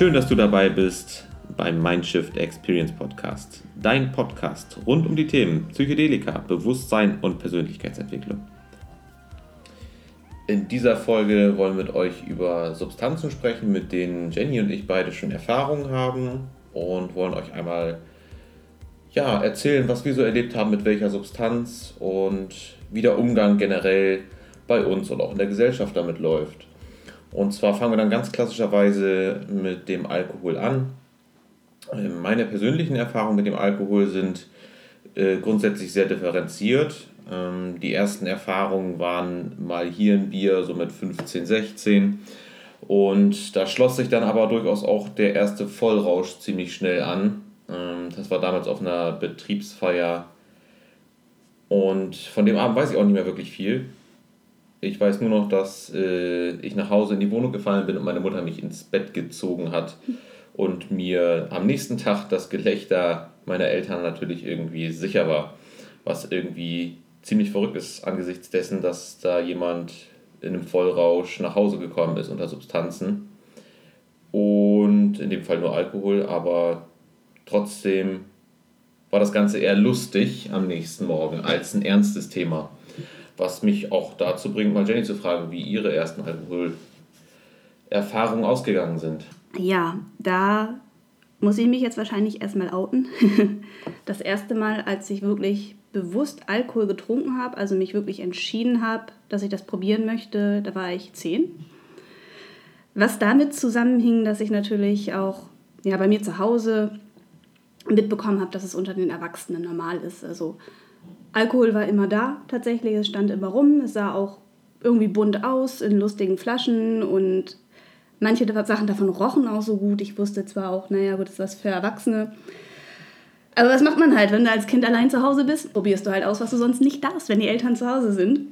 Schön, dass du dabei bist beim Mindshift Experience Podcast. Dein Podcast rund um die Themen Psychedelika, Bewusstsein und Persönlichkeitsentwicklung. In dieser Folge wollen wir mit euch über Substanzen sprechen, mit denen Jenny und ich beide schon Erfahrungen haben und wollen euch einmal ja, erzählen, was wir so erlebt haben, mit welcher Substanz und wie der Umgang generell bei uns und auch in der Gesellschaft damit läuft. Und zwar fangen wir dann ganz klassischerweise mit dem Alkohol an. Ähm, meine persönlichen Erfahrungen mit dem Alkohol sind äh, grundsätzlich sehr differenziert. Ähm, die ersten Erfahrungen waren mal hier ein Bier, so mit 15, 16. Und da schloss sich dann aber durchaus auch der erste Vollrausch ziemlich schnell an. Ähm, das war damals auf einer Betriebsfeier. Und von dem Abend weiß ich auch nicht mehr wirklich viel. Ich weiß nur noch, dass äh, ich nach Hause in die Wohnung gefallen bin und meine Mutter mich ins Bett gezogen hat und mir am nächsten Tag das Gelächter meiner Eltern natürlich irgendwie sicher war. Was irgendwie ziemlich verrückt ist angesichts dessen, dass da jemand in einem Vollrausch nach Hause gekommen ist unter Substanzen. Und in dem Fall nur Alkohol, aber trotzdem war das Ganze eher lustig am nächsten Morgen als ein ernstes Thema. Was mich auch dazu bringt, mal Jenny zu fragen, wie ihre ersten Alkoholerfahrungen ausgegangen sind. Ja, da muss ich mich jetzt wahrscheinlich erstmal outen. Das erste Mal, als ich wirklich bewusst Alkohol getrunken habe, also mich wirklich entschieden habe, dass ich das probieren möchte, da war ich zehn. Was damit zusammenhing, dass ich natürlich auch ja, bei mir zu Hause mitbekommen habe, dass es unter den Erwachsenen normal ist. Also Alkohol war immer da, tatsächlich. Es stand immer rum. Es sah auch irgendwie bunt aus in lustigen Flaschen und manche Sachen davon rochen auch so gut. Ich wusste zwar auch, naja, gut, das ist was für Erwachsene. Aber was macht man halt, wenn du als Kind allein zu Hause bist? Probierst du halt aus, was du sonst nicht darfst, wenn die Eltern zu Hause sind.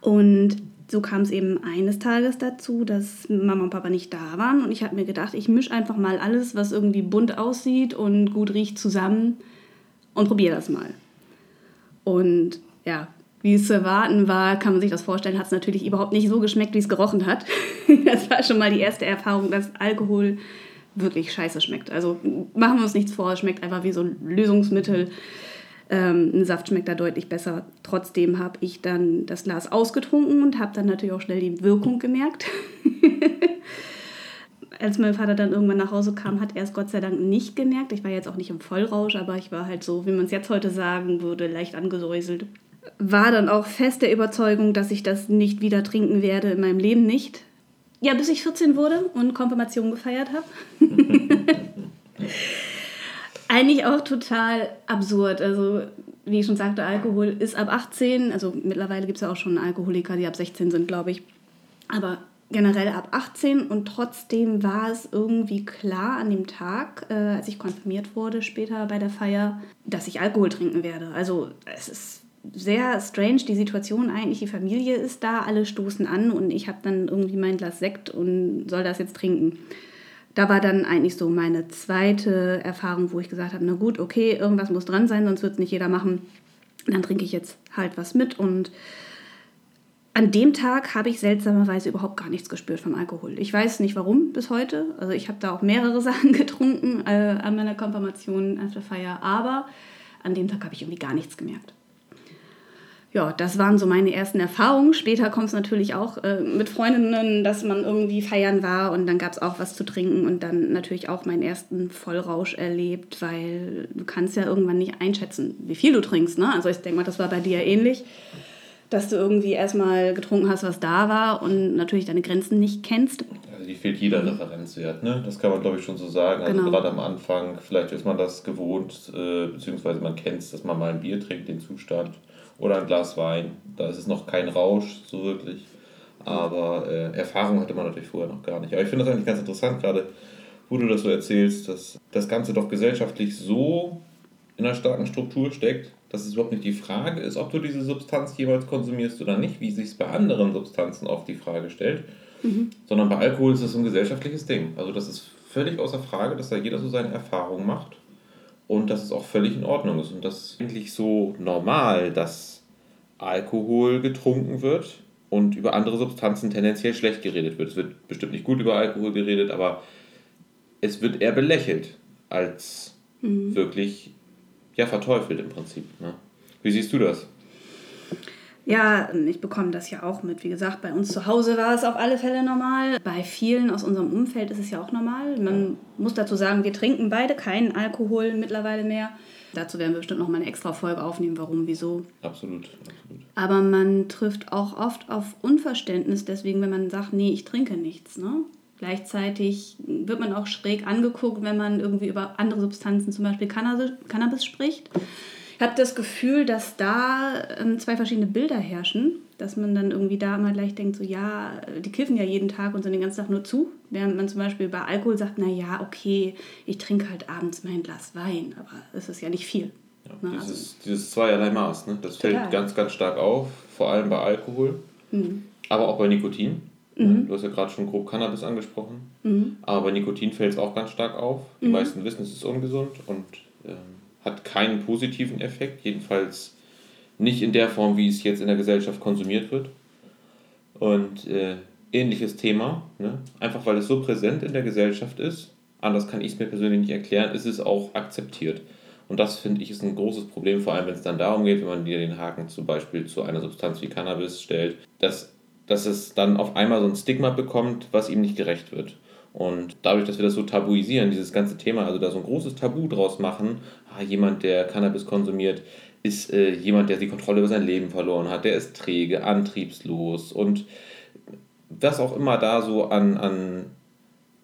Und so kam es eben eines Tages dazu, dass Mama und Papa nicht da waren. Und ich habe mir gedacht, ich mische einfach mal alles, was irgendwie bunt aussieht und gut riecht, zusammen und probiere das mal. Und ja, wie es zu erwarten war, kann man sich das vorstellen, hat es natürlich überhaupt nicht so geschmeckt, wie es gerochen hat. das war schon mal die erste Erfahrung, dass Alkohol wirklich scheiße schmeckt. Also machen wir uns nichts vor, es schmeckt einfach wie so ein Lösungsmittel. Ähm, ein Saft schmeckt da deutlich besser. Trotzdem habe ich dann das Glas ausgetrunken und habe dann natürlich auch schnell die Wirkung gemerkt. als mein Vater dann irgendwann nach Hause kam, hat er es Gott sei Dank nicht gemerkt. Ich war jetzt auch nicht im Vollrausch, aber ich war halt so, wie man es jetzt heute sagen würde, leicht angesäuselt. War dann auch fest der Überzeugung, dass ich das nicht wieder trinken werde, in meinem Leben nicht. Ja, bis ich 14 wurde und Konfirmation gefeiert habe. Eigentlich auch total absurd. Also, wie ich schon sagte, Alkohol ist ab 18. Also mittlerweile gibt es ja auch schon Alkoholiker, die ab 16 sind, glaube ich. Aber generell ab 18 und trotzdem war es irgendwie klar an dem Tag, äh, als ich konfirmiert wurde, später bei der Feier, dass ich Alkohol trinken werde. Also es ist sehr strange, die Situation eigentlich, die Familie ist da, alle stoßen an und ich habe dann irgendwie mein Glas Sekt und soll das jetzt trinken. Da war dann eigentlich so meine zweite Erfahrung, wo ich gesagt habe, na gut, okay, irgendwas muss dran sein, sonst wird es nicht jeder machen. Dann trinke ich jetzt halt was mit und an dem Tag habe ich seltsamerweise überhaupt gar nichts gespürt vom Alkohol. Ich weiß nicht warum bis heute. Also ich habe da auch mehrere Sachen getrunken äh, an meiner Konfirmation, an der Feier, aber an dem Tag habe ich irgendwie gar nichts gemerkt. Ja, das waren so meine ersten Erfahrungen. Später kommt es natürlich auch äh, mit Freundinnen, dass man irgendwie feiern war und dann gab es auch was zu trinken und dann natürlich auch meinen ersten Vollrausch erlebt, weil du kannst ja irgendwann nicht einschätzen, wie viel du trinkst. Ne? Also ich denke mal, das war bei dir ähnlich dass du irgendwie erstmal getrunken hast, was da war und natürlich deine Grenzen nicht kennst. Also die fehlt jeder Referenzwert, ne? Das kann man glaube ich schon so sagen. Also genau. gerade am Anfang, vielleicht ist man das gewohnt, äh, beziehungsweise man kennt es, dass man mal ein Bier trinkt, den Zustand, oder ein Glas Wein. Da ist es noch kein Rausch, so wirklich. Aber äh, Erfahrung hatte man natürlich vorher noch gar nicht. Aber ich finde das eigentlich ganz interessant, gerade wo du das so erzählst, dass das Ganze doch gesellschaftlich so in einer starken Struktur steckt, dass es überhaupt nicht die Frage ist, ob du diese Substanz jeweils konsumierst oder nicht, wie sich es bei anderen Substanzen oft die Frage stellt, mhm. sondern bei Alkohol ist es ein gesellschaftliches Ding. Also das ist völlig außer Frage, dass da jeder so seine Erfahrungen macht und dass es auch völlig in Ordnung ist und das ist eigentlich so normal, dass Alkohol getrunken wird und über andere Substanzen tendenziell schlecht geredet wird. Es wird bestimmt nicht gut über Alkohol geredet, aber es wird eher belächelt als mhm. wirklich ja, verteufelt im Prinzip. Ne? Wie siehst du das? Ja, ich bekomme das ja auch mit. Wie gesagt, bei uns zu Hause war es auf alle Fälle normal. Bei vielen aus unserem Umfeld ist es ja auch normal. Man muss dazu sagen, wir trinken beide keinen Alkohol mittlerweile mehr. Dazu werden wir bestimmt noch mal eine extra Folge aufnehmen, warum, wieso. Absolut, absolut. Aber man trifft auch oft auf Unverständnis, deswegen, wenn man sagt, nee, ich trinke nichts. Ne? Gleichzeitig wird man auch schräg angeguckt, wenn man irgendwie über andere Substanzen, zum Beispiel Cannabis, spricht. Ich habe das Gefühl, dass da ähm, zwei verschiedene Bilder herrschen, dass man dann irgendwie da mal gleich denkt, so ja, die kiffen ja jeden Tag und sind den ganzen Tag nur zu, während man zum Beispiel bei Alkohol sagt, na ja, okay, ich trinke halt abends mein Glas Wein, aber es ist ja nicht viel. Ja, ne? dieses, also, dieses zweierlei Maß, ne? das total. fällt ganz, ganz stark auf, vor allem bei Alkohol, mhm. aber auch bei Nikotin. Mhm. Du hast ja gerade schon grob Cannabis angesprochen. Mhm. Aber bei Nikotin fällt es auch ganz stark auf. Die mhm. meisten wissen, es ist ungesund und ähm, hat keinen positiven Effekt. Jedenfalls nicht in der Form, wie es jetzt in der Gesellschaft konsumiert wird. Und äh, ähnliches Thema. Ne? Einfach weil es so präsent in der Gesellschaft ist, anders kann ich es mir persönlich nicht erklären, ist es auch akzeptiert. Und das finde ich ist ein großes Problem, vor allem wenn es dann darum geht, wenn man dir den Haken zum Beispiel zu einer Substanz wie Cannabis stellt, dass dass es dann auf einmal so ein Stigma bekommt, was ihm nicht gerecht wird. Und dadurch, dass wir das so tabuisieren, dieses ganze Thema, also da so ein großes Tabu draus machen, ah, jemand, der Cannabis konsumiert, ist äh, jemand, der die Kontrolle über sein Leben verloren hat, der ist träge, antriebslos und was auch immer da so an, an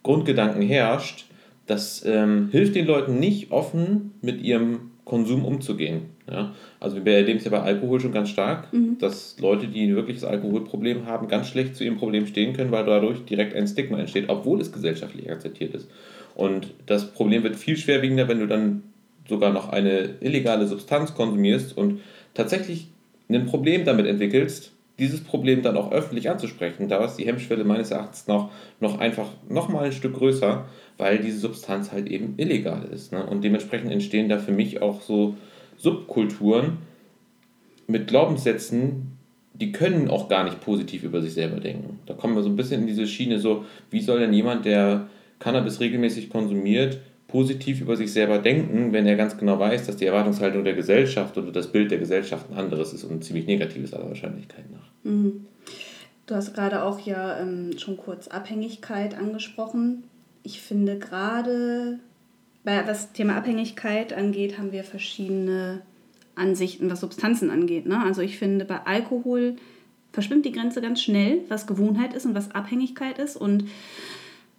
Grundgedanken herrscht, das ähm, hilft den Leuten nicht offen mit ihrem Konsum umzugehen. Ja? Also wir erleben es ja bei Alkohol schon ganz stark, mhm. dass Leute, die wirklich das Alkoholproblem haben, ganz schlecht zu ihrem Problem stehen können, weil dadurch direkt ein Stigma entsteht, obwohl es gesellschaftlich akzeptiert ist. Und das Problem wird viel schwerwiegender, wenn du dann sogar noch eine illegale Substanz konsumierst und tatsächlich ein Problem damit entwickelst, dieses Problem dann auch öffentlich anzusprechen. Da ist die Hemmschwelle meines Erachtens noch, noch einfach noch mal ein Stück größer, weil diese Substanz halt eben illegal ist. Ne? Und dementsprechend entstehen da für mich auch so Subkulturen mit Glaubenssätzen, die können auch gar nicht positiv über sich selber denken. Da kommen wir so ein bisschen in diese Schiene so, wie soll denn jemand, der Cannabis regelmäßig konsumiert, positiv über sich selber denken, wenn er ganz genau weiß, dass die Erwartungshaltung der Gesellschaft oder das Bild der Gesellschaft ein anderes ist und ziemlich negatives aller Wahrscheinlichkeit nach. Mhm. Du hast gerade auch ja ähm, schon kurz Abhängigkeit angesprochen. Ich finde gerade, was das Thema Abhängigkeit angeht, haben wir verschiedene Ansichten, was Substanzen angeht. Ne? Also ich finde, bei Alkohol verschwimmt die Grenze ganz schnell, was Gewohnheit ist und was Abhängigkeit ist. Und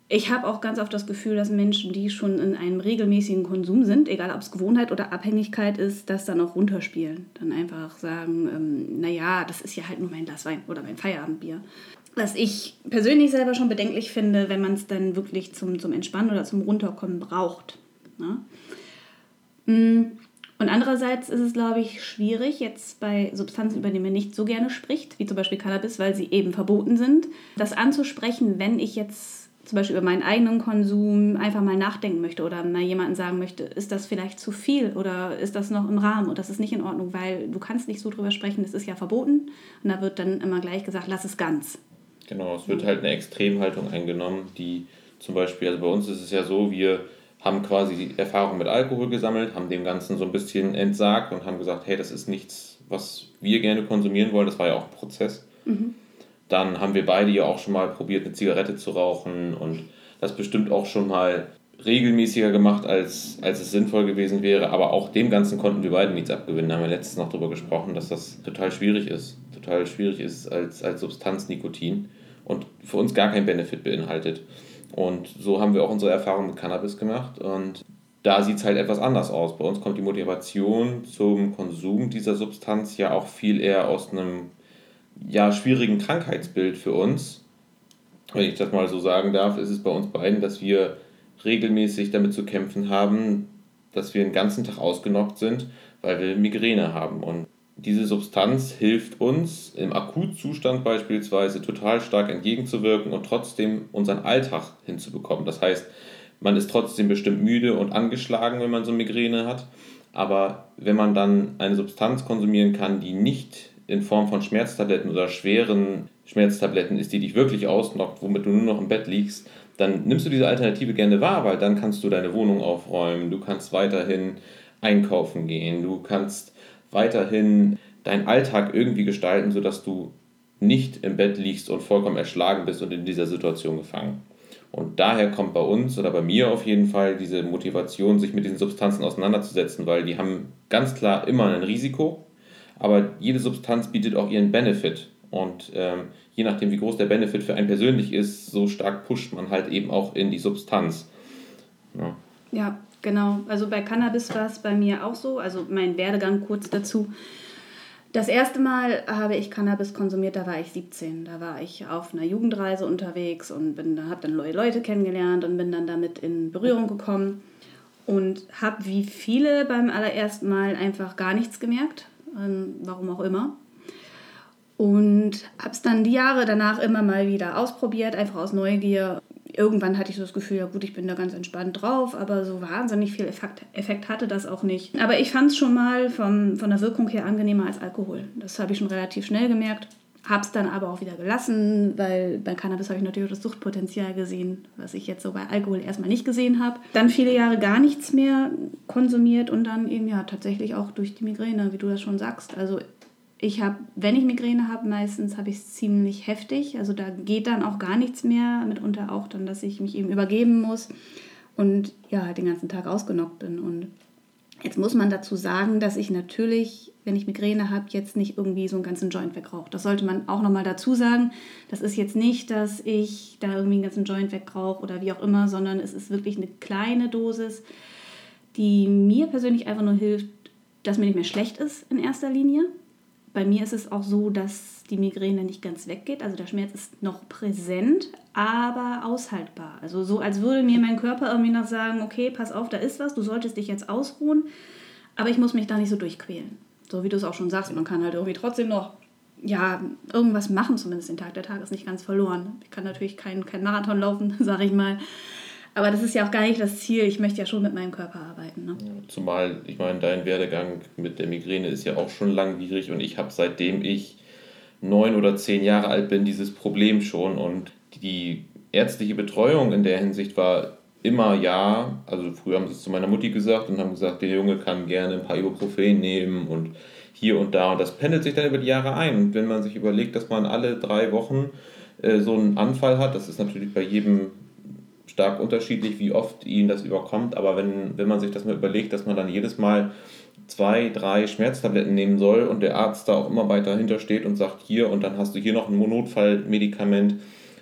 ich habe auch ganz oft das Gefühl, dass Menschen, die schon in einem regelmäßigen Konsum sind, egal ob es Gewohnheit oder Abhängigkeit ist, das dann auch runterspielen. Dann einfach sagen, ähm, naja, das ist ja halt nur mein Glas Wein oder mein Feierabendbier. Was ich persönlich selber schon bedenklich finde, wenn man es dann wirklich zum, zum Entspannen oder zum Runterkommen braucht. Ne? Mm, und andererseits ist es, glaube ich, schwierig, jetzt bei Substanzen, über die man nicht so gerne spricht, wie zum Beispiel Cannabis, weil sie eben verboten sind, das anzusprechen, wenn ich jetzt zum Beispiel über meinen eigenen Konsum einfach mal nachdenken möchte oder mal jemanden sagen möchte, ist das vielleicht zu viel oder ist das noch im Rahmen und das ist nicht in Ordnung, weil du kannst nicht so drüber sprechen, das ist ja verboten und da wird dann immer gleich gesagt, lass es ganz. Genau, es wird halt eine Extremhaltung eingenommen, die zum Beispiel, also bei uns ist es ja so, wir haben quasi die Erfahrung mit Alkohol gesammelt, haben dem Ganzen so ein bisschen entsagt und haben gesagt, hey, das ist nichts, was wir gerne konsumieren wollen, das war ja auch ein Prozess. Mhm dann haben wir beide ja auch schon mal probiert, eine Zigarette zu rauchen und das bestimmt auch schon mal regelmäßiger gemacht, als, als es sinnvoll gewesen wäre. Aber auch dem Ganzen konnten wir beide nichts abgewinnen. Da haben wir letztens noch darüber gesprochen, dass das total schwierig ist. Total schwierig ist als, als Substanz Nikotin und für uns gar kein Benefit beinhaltet. Und so haben wir auch unsere Erfahrung mit Cannabis gemacht. Und da sieht es halt etwas anders aus. Bei uns kommt die Motivation zum Konsum dieser Substanz ja auch viel eher aus einem ja, schwierigen Krankheitsbild für uns, wenn ich das mal so sagen darf, ist es bei uns beiden, dass wir regelmäßig damit zu kämpfen haben, dass wir den ganzen Tag ausgenockt sind, weil wir Migräne haben. Und diese Substanz hilft uns im Akutzustand beispielsweise total stark entgegenzuwirken und trotzdem unseren Alltag hinzubekommen. Das heißt, man ist trotzdem bestimmt müde und angeschlagen, wenn man so Migräne hat. Aber wenn man dann eine Substanz konsumieren kann, die nicht in Form von Schmerztabletten oder schweren Schmerztabletten ist, die dich wirklich ausnockt, womit du nur noch im Bett liegst, dann nimmst du diese Alternative gerne wahr, weil dann kannst du deine Wohnung aufräumen, du kannst weiterhin einkaufen gehen, du kannst weiterhin deinen Alltag irgendwie gestalten, sodass du nicht im Bett liegst und vollkommen erschlagen bist und in dieser Situation gefangen. Und daher kommt bei uns oder bei mir auf jeden Fall diese Motivation, sich mit diesen Substanzen auseinanderzusetzen, weil die haben ganz klar immer ein Risiko, aber jede Substanz bietet auch ihren Benefit. Und ähm, je nachdem, wie groß der Benefit für einen persönlich ist, so stark pusht man halt eben auch in die Substanz. Ja, ja genau. Also bei Cannabis war es bei mir auch so. Also mein Werdegang kurz dazu. Das erste Mal habe ich Cannabis konsumiert, da war ich 17. Da war ich auf einer Jugendreise unterwegs und habe dann neue Leute kennengelernt und bin dann damit in Berührung gekommen und habe wie viele beim allerersten Mal einfach gar nichts gemerkt, ähm, warum auch immer. Und habe es dann die Jahre danach immer mal wieder ausprobiert, einfach aus Neugier irgendwann hatte ich so das Gefühl, ja gut, ich bin da ganz entspannt drauf, aber so wahnsinnig viel Effekt, Effekt hatte das auch nicht. Aber ich fand es schon mal vom, von der Wirkung her angenehmer als Alkohol. Das habe ich schon relativ schnell gemerkt. Habe es dann aber auch wieder gelassen, weil bei Cannabis habe ich natürlich das Suchtpotenzial gesehen, was ich jetzt so bei Alkohol erstmal nicht gesehen habe. Dann viele Jahre gar nichts mehr konsumiert und dann eben ja tatsächlich auch durch die Migräne, wie du das schon sagst. Also ich habe, wenn ich Migräne habe, meistens habe ich es ziemlich heftig. Also da geht dann auch gar nichts mehr. Mitunter auch dann, dass ich mich eben übergeben muss und ja, halt den ganzen Tag ausgenockt bin. Und jetzt muss man dazu sagen, dass ich natürlich, wenn ich Migräne habe, jetzt nicht irgendwie so einen ganzen Joint wegrauche. Das sollte man auch nochmal dazu sagen. Das ist jetzt nicht, dass ich da irgendwie einen ganzen Joint wegrauche oder wie auch immer, sondern es ist wirklich eine kleine Dosis, die mir persönlich einfach nur hilft, dass mir nicht mehr schlecht ist in erster Linie bei mir ist es auch so, dass die Migräne nicht ganz weggeht. Also der Schmerz ist noch präsent, aber aushaltbar. Also so, als würde mir mein Körper irgendwie noch sagen, okay, pass auf, da ist was, du solltest dich jetzt ausruhen, aber ich muss mich da nicht so durchquälen. So wie du es auch schon sagst, man kann halt irgendwie trotzdem noch ja, irgendwas machen, zumindest den Tag. Der Tag ist nicht ganz verloren. Ich kann natürlich keinen kein Marathon laufen, sage ich mal. Aber das ist ja auch gar nicht das Ziel. Ich möchte ja schon mit meinem Körper arbeiten. Ne? Zumal, ich meine, dein Werdegang mit der Migräne ist ja auch schon langwierig und ich habe seitdem ich neun oder zehn Jahre alt bin dieses Problem schon und die ärztliche Betreuung in der Hinsicht war immer ja. Also früher haben sie es zu meiner Mutti gesagt und haben gesagt, der Junge kann gerne ein paar Ibuprofen nehmen und hier und da und das pendelt sich dann über die Jahre ein. Und wenn man sich überlegt, dass man alle drei Wochen äh, so einen Anfall hat, das ist natürlich bei jedem stark unterschiedlich, wie oft ihn das überkommt. Aber wenn, wenn man sich das mal überlegt, dass man dann jedes Mal zwei, drei Schmerztabletten nehmen soll und der Arzt da auch immer weiter dahinter steht und sagt, hier und dann hast du hier noch ein Notfallmedikament,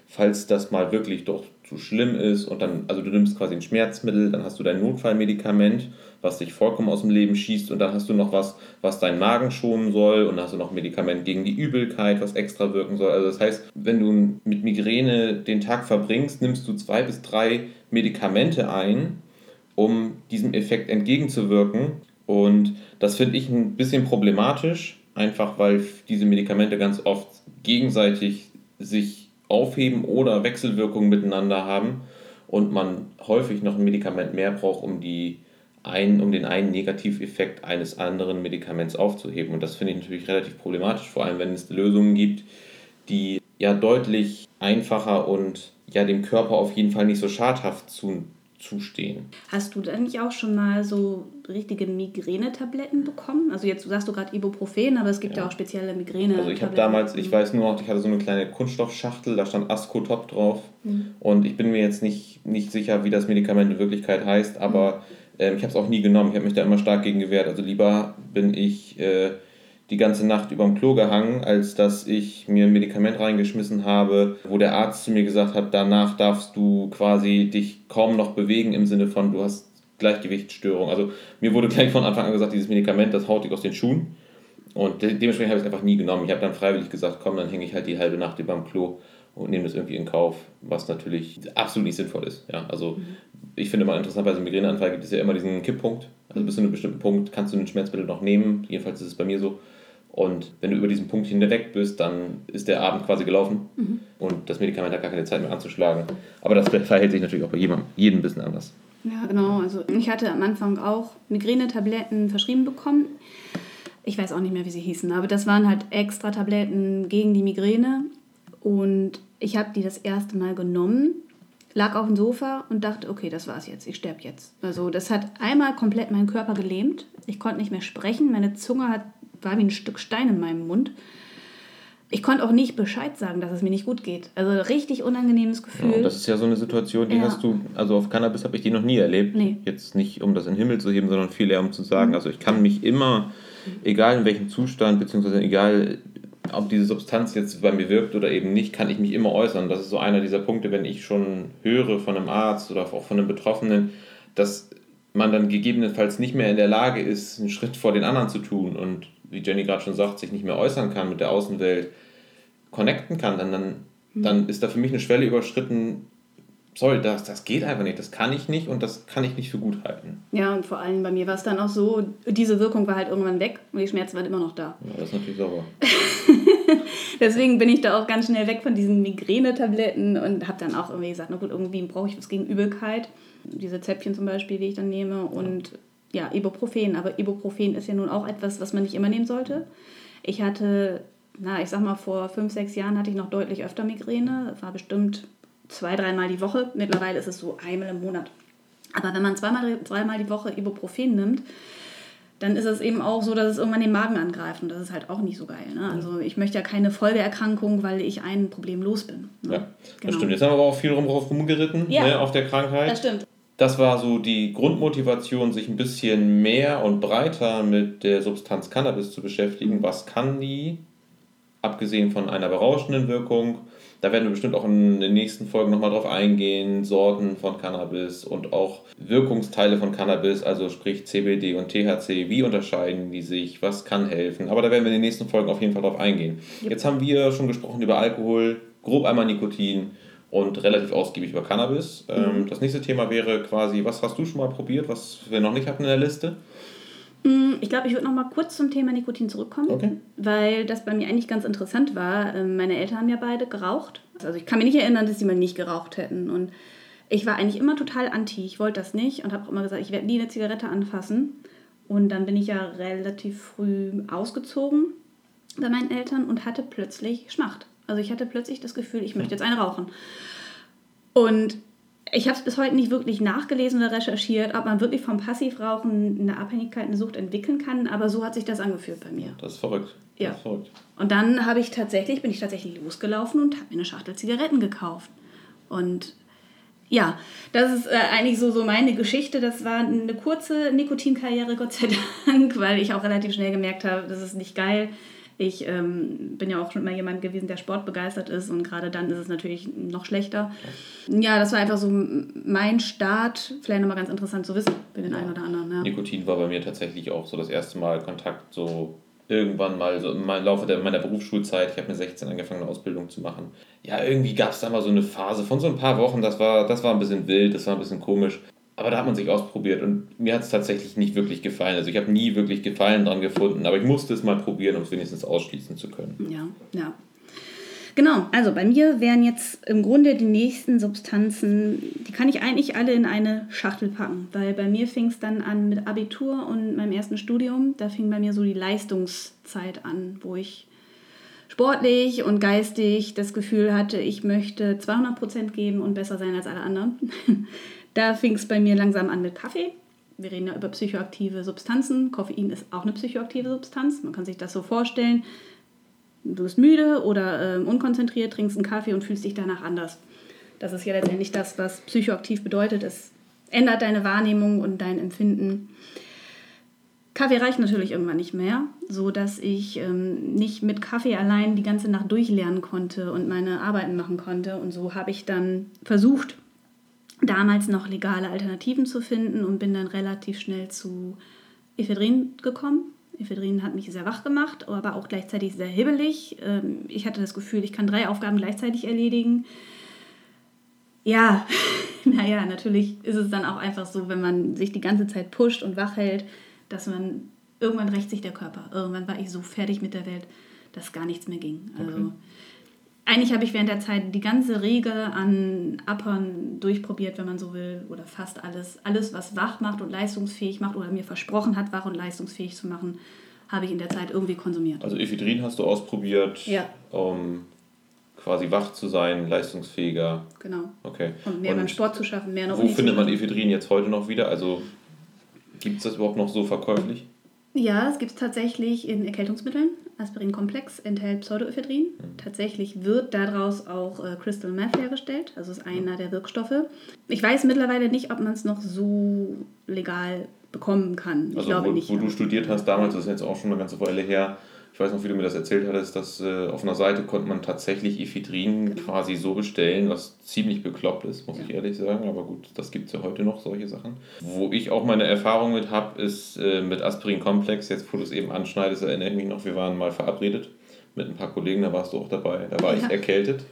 falls das mal wirklich doch zu schlimm ist und dann, also du nimmst quasi ein Schmerzmittel, dann hast du dein Notfallmedikament was dich vollkommen aus dem Leben schießt und dann hast du noch was, was deinen Magen schonen soll und dann hast du noch ein Medikament gegen die Übelkeit, was extra wirken soll. Also das heißt, wenn du mit Migräne den Tag verbringst, nimmst du zwei bis drei Medikamente ein, um diesem Effekt entgegenzuwirken und das finde ich ein bisschen problematisch, einfach weil diese Medikamente ganz oft gegenseitig sich aufheben oder Wechselwirkungen miteinander haben und man häufig noch ein Medikament mehr braucht, um die ein, um den einen Negativeffekt eines anderen Medikaments aufzuheben. Und das finde ich natürlich relativ problematisch, vor allem wenn es Lösungen gibt, die ja deutlich einfacher und ja dem Körper auf jeden Fall nicht so schadhaft zu, zustehen. Hast du denn nicht auch schon mal so richtige Migränetabletten bekommen? Also jetzt sagst du gerade Ibuprofen, aber es gibt ja, ja auch spezielle Migräne. Also ich habe damals, ich weiß nur noch, ich hatte so eine kleine Kunststoffschachtel, da stand Ascotop drauf mhm. und ich bin mir jetzt nicht, nicht sicher, wie das Medikament in Wirklichkeit heißt, aber mhm ähm, ich habe es auch nie genommen. Ich habe mich da immer stark gegen gewehrt. Also lieber bin ich äh, die ganze Nacht über dem Klo gehangen, als dass ich mir ein Medikament reingeschmissen habe, wo der Arzt zu mir gesagt hat, danach darfst du quasi dich kaum noch bewegen im Sinne von, du hast Gleichgewichtsstörung. Also mir wurde gleich von Anfang an gesagt, dieses Medikament, das haut dich aus den Schuhen. Und de dementsprechend habe ich es einfach nie genommen. Ich habe dann freiwillig gesagt, komm, dann hänge ich halt die halbe Nacht über dem Klo und nehme das irgendwie in Kauf, was natürlich absolut nicht sinnvoll ist. Ja, also mhm. ich finde mal interessant, bei so einem Migräneanfall gibt es ja immer diesen Kipppunkt. Also bis zu einem bestimmten Punkt kannst du ein Schmerzmittel noch nehmen. Jedenfalls ist es bei mir so. Und wenn du über diesen Punkt hinweg bist, dann ist der Abend quasi gelaufen mhm. und das Medikament hat gar keine Zeit mehr anzuschlagen. Aber das verhält sich natürlich auch bei jedem, jedem ein bisschen anders. Ja, genau. Also ich hatte am Anfang auch Migränetabletten verschrieben bekommen. Ich weiß auch nicht mehr, wie sie hießen, aber das waren halt extra Tabletten gegen die Migräne. Und ich habe die das erste Mal genommen. lag auf dem Sofa und dachte, okay, das war's jetzt, ich sterbe jetzt. Also das hat einmal komplett meinen Körper gelähmt. Ich konnte nicht mehr sprechen, meine Zunge hat, war wie ein Stück Stein in meinem Mund. Ich konnte auch nicht Bescheid sagen, dass es mir nicht gut geht. Also richtig unangenehmes Gefühl. Ja, das ist ja so eine Situation, die Ja. hast du, also auf Cannabis habe ich die noch nie erlebt. Nee. Jetzt nicht, um das in den Himmel zu heben, sondern viel eher, um zu sagen, also ich kann mich immer, egal in welchem Zustand, beziehungsweise egal, ob diese Substanz jetzt bei mir wirkt oder eben nicht, kann ich mich immer äußern. Das ist so einer dieser Punkte, wenn ich schon höre von einem Arzt oder auch von einem Betroffenen, dass man dann gegebenenfalls nicht mehr in der Lage ist, einen Schritt vor den anderen zu tun und wie Jenny gerade schon sagt, sich nicht mehr äußern kann mit der Außenwelt, connecten kann, dann, dann, dann ist da für mich eine Schwelle überschritten, sorry, das, das geht einfach nicht, das kann ich nicht und das kann ich nicht für gut halten. Ja, und vor allem bei mir war es dann auch so, diese Wirkung war halt irgendwann weg und die Schmerzen waren immer noch da. Ja, das ist natürlich sauber. Deswegen bin ich da auch ganz schnell weg von diesen Migränetabletten und habe dann auch irgendwie gesagt, na gut, irgendwie brauche ich was gegen Übelkeit. Diese Zäpfchen zum Beispiel, die ich dann nehme und ja, Ibuprofen. Aber Ibuprofen ist ja nun auch etwas, was man nicht immer nehmen sollte. Ich hatte, na, ich sag mal, vor fünf, sechs Jahren hatte ich noch deutlich öfter Migräne. War bestimmt zwei, dreimal die Woche. Mittlerweile ist es so einmal im Monat. Aber wenn man zweimal, zweimal die Woche Ibuprofen nimmt, dann ist es eben auch so, dass es irgendwann den Magen angreift. Und das ist halt auch nicht so geil. Ne? Also ich möchte ja keine Folgeerkrankung, weil ich ein Problem los bin. Ne? Ja, das Genau. stimmt. Jetzt haben wir aber auch viel rum rumgeritten Ja. ne, auf der Krankheit. Das stimmt. Das war so die Grundmotivation, sich ein bisschen mehr und breiter mit der Substanz Cannabis zu beschäftigen. Was kann die? Abgesehen von einer berauschenden Wirkung. Da werden wir bestimmt auch in den nächsten Folgen nochmal drauf eingehen. Sorten von Cannabis und auch Wirkungsteile von Cannabis, also sprich CBD und THC. Wie unterscheiden die sich? Was kann helfen? Aber da werden wir in den nächsten Folgen auf jeden Fall drauf eingehen. Jetzt haben wir schon gesprochen über Alkohol, grob einmal Nikotin und relativ ausgiebig über Cannabis. Ähm, das nächste Thema wäre quasi, was hast du schon mal probiert, was wir noch nicht hatten in der Liste? Mm, Ich glaube, ich würde noch mal kurz zum Thema Nikotin zurückkommen, Okay. weil das bei mir eigentlich ganz interessant war. Ähm, Meine Eltern haben ja beide geraucht. Also ich kann mich nicht erinnern, dass sie mal nicht geraucht hätten. Und ich war eigentlich immer total anti. Ich wollte das nicht und habe auch immer gesagt, ich werde nie eine Zigarette anfassen. Und dann bin ich ja relativ früh ausgezogen bei meinen Eltern und hatte plötzlich Schmacht. Also ich hatte plötzlich das Gefühl, ich möchte jetzt einen rauchen. Und ich habe es bis heute nicht wirklich nachgelesen oder recherchiert, ob man wirklich vom Passivrauchen eine Abhängigkeit, eine Sucht entwickeln kann, aber so hat sich das angefühlt bei mir. Das ist verrückt. Ja. Das ist verrückt. Und dann habe ich tatsächlich, bin ich tatsächlich losgelaufen und habe mir eine Schachtel Zigaretten gekauft. Und ja, das ist äh, eigentlich so, so meine Geschichte. Das war eine kurze Nikotinkarriere, Gott sei Dank, weil ich auch relativ schnell gemerkt habe, das ist nicht geil. Ich ähm, bin ja auch schon immer jemand gewesen, der sportbegeistert ist und gerade dann ist es natürlich noch schlechter. Ja, das war einfach so mein Start. Vielleicht nochmal ganz interessant zu wissen für den einen oder anderen. Ja. Nikotin war bei mir tatsächlich auch so das erste Mal Kontakt, so irgendwann mal so im Laufe der, meiner Berufsschulzeit. Ich habe mit 16 angefangen, eine Ausbildung zu machen. Ja, irgendwie gab es da mal so eine Phase von so ein paar Wochen, das war, das war ein bisschen wild, das war ein bisschen komisch. Aber da hat man sich ausprobiert und mir hat es tatsächlich nicht wirklich gefallen. Also ich habe nie wirklich Gefallen dran gefunden, aber ich musste es mal probieren, um es wenigstens ausschließen zu können. Ja, ja. Genau, also bei mir wären jetzt im Grunde die nächsten Substanzen, die kann ich eigentlich alle in eine Schachtel packen, weil bei mir fing es dann an mit Abitur und meinem ersten Studium. Da fing bei mir so die Leistungszeit an, wo ich sportlich und geistig das Gefühl hatte, ich möchte 200% geben und besser sein als alle anderen. da fing es bei mir langsam an mit Kaffee. Wir reden ja über psychoaktive Substanzen. Koffein ist auch eine psychoaktive Substanz. Man kann sich das so vorstellen du bist müde oder ähm, unkonzentriert, trinkst einen Kaffee und fühlst dich danach anders. Das ist ja letztendlich das, was psychoaktiv bedeutet. Es ändert deine Wahrnehmung und dein Empfinden. Kaffee reicht natürlich irgendwann nicht mehr, so dass ich ähm, nicht mit Kaffee allein die ganze Nacht durchlernen konnte und meine Arbeiten machen konnte. Und so habe ich dann versucht, damals noch legale Alternativen zu finden und bin dann relativ schnell zu Ephedrin gekommen. Ephedrin hat mich sehr wach gemacht, aber auch gleichzeitig sehr hibbelig. Ähm, Ich hatte das Gefühl, ich kann drei Aufgaben gleichzeitig erledigen. Ja, naja, natürlich ist es dann auch einfach so, wenn man sich die ganze Zeit pusht und wach hält, dass man irgendwann rächt sich der Körper. Irgendwann war ich so fertig mit der Welt, dass gar nichts mehr ging. Also Okay. Eigentlich habe ich während der Zeit die ganze Riege an Uppern durchprobiert, wenn man so will, oder fast alles. Alles, was wach macht und leistungsfähig macht oder mir versprochen hat, wach und leistungsfähig zu machen, habe ich in der Zeit irgendwie konsumiert. Also Ephedrin hast du ausprobiert. Ja. Ähm, quasi wach zu sein, leistungsfähiger. Genau. Okay. Und mehr beim Sport zu schaffen, mehr eine Wo findet man Ephedrin jetzt heute noch wieder? Also gibt es das überhaupt noch so verkäuflich? Ja, es gibt es tatsächlich in Erkältungsmitteln. Aspirin-Komplex enthält Pseudoephedrin. Mhm. Tatsächlich wird daraus auch äh, Crystal Meth hergestellt, also ist einer der Wirkstoffe. Ich weiß mittlerweile nicht, ob man es noch so legal bekommen kann. Ich also glaube wo, nicht. Wo du studiert hast damals, das ist jetzt auch schon eine ganze Weile her, weiß noch, wie du mir das erzählt hattest, dass äh, auf einer Seite konnte man tatsächlich Ephedrin quasi so bestellen, was ziemlich bekloppt ist, muss ja. ich ehrlich sagen. Aber gut, das gibt es ja heute noch, solche Sachen. Wo ich auch meine Erfahrung mit habe, ist äh, mit Aspirin-Komplex. Jetzt, wo du es eben anschneidest, erinnere ich mich noch, wir waren mal verabredet mit ein paar Kollegen, da warst du auch dabei. Da war ja. ich erkältet.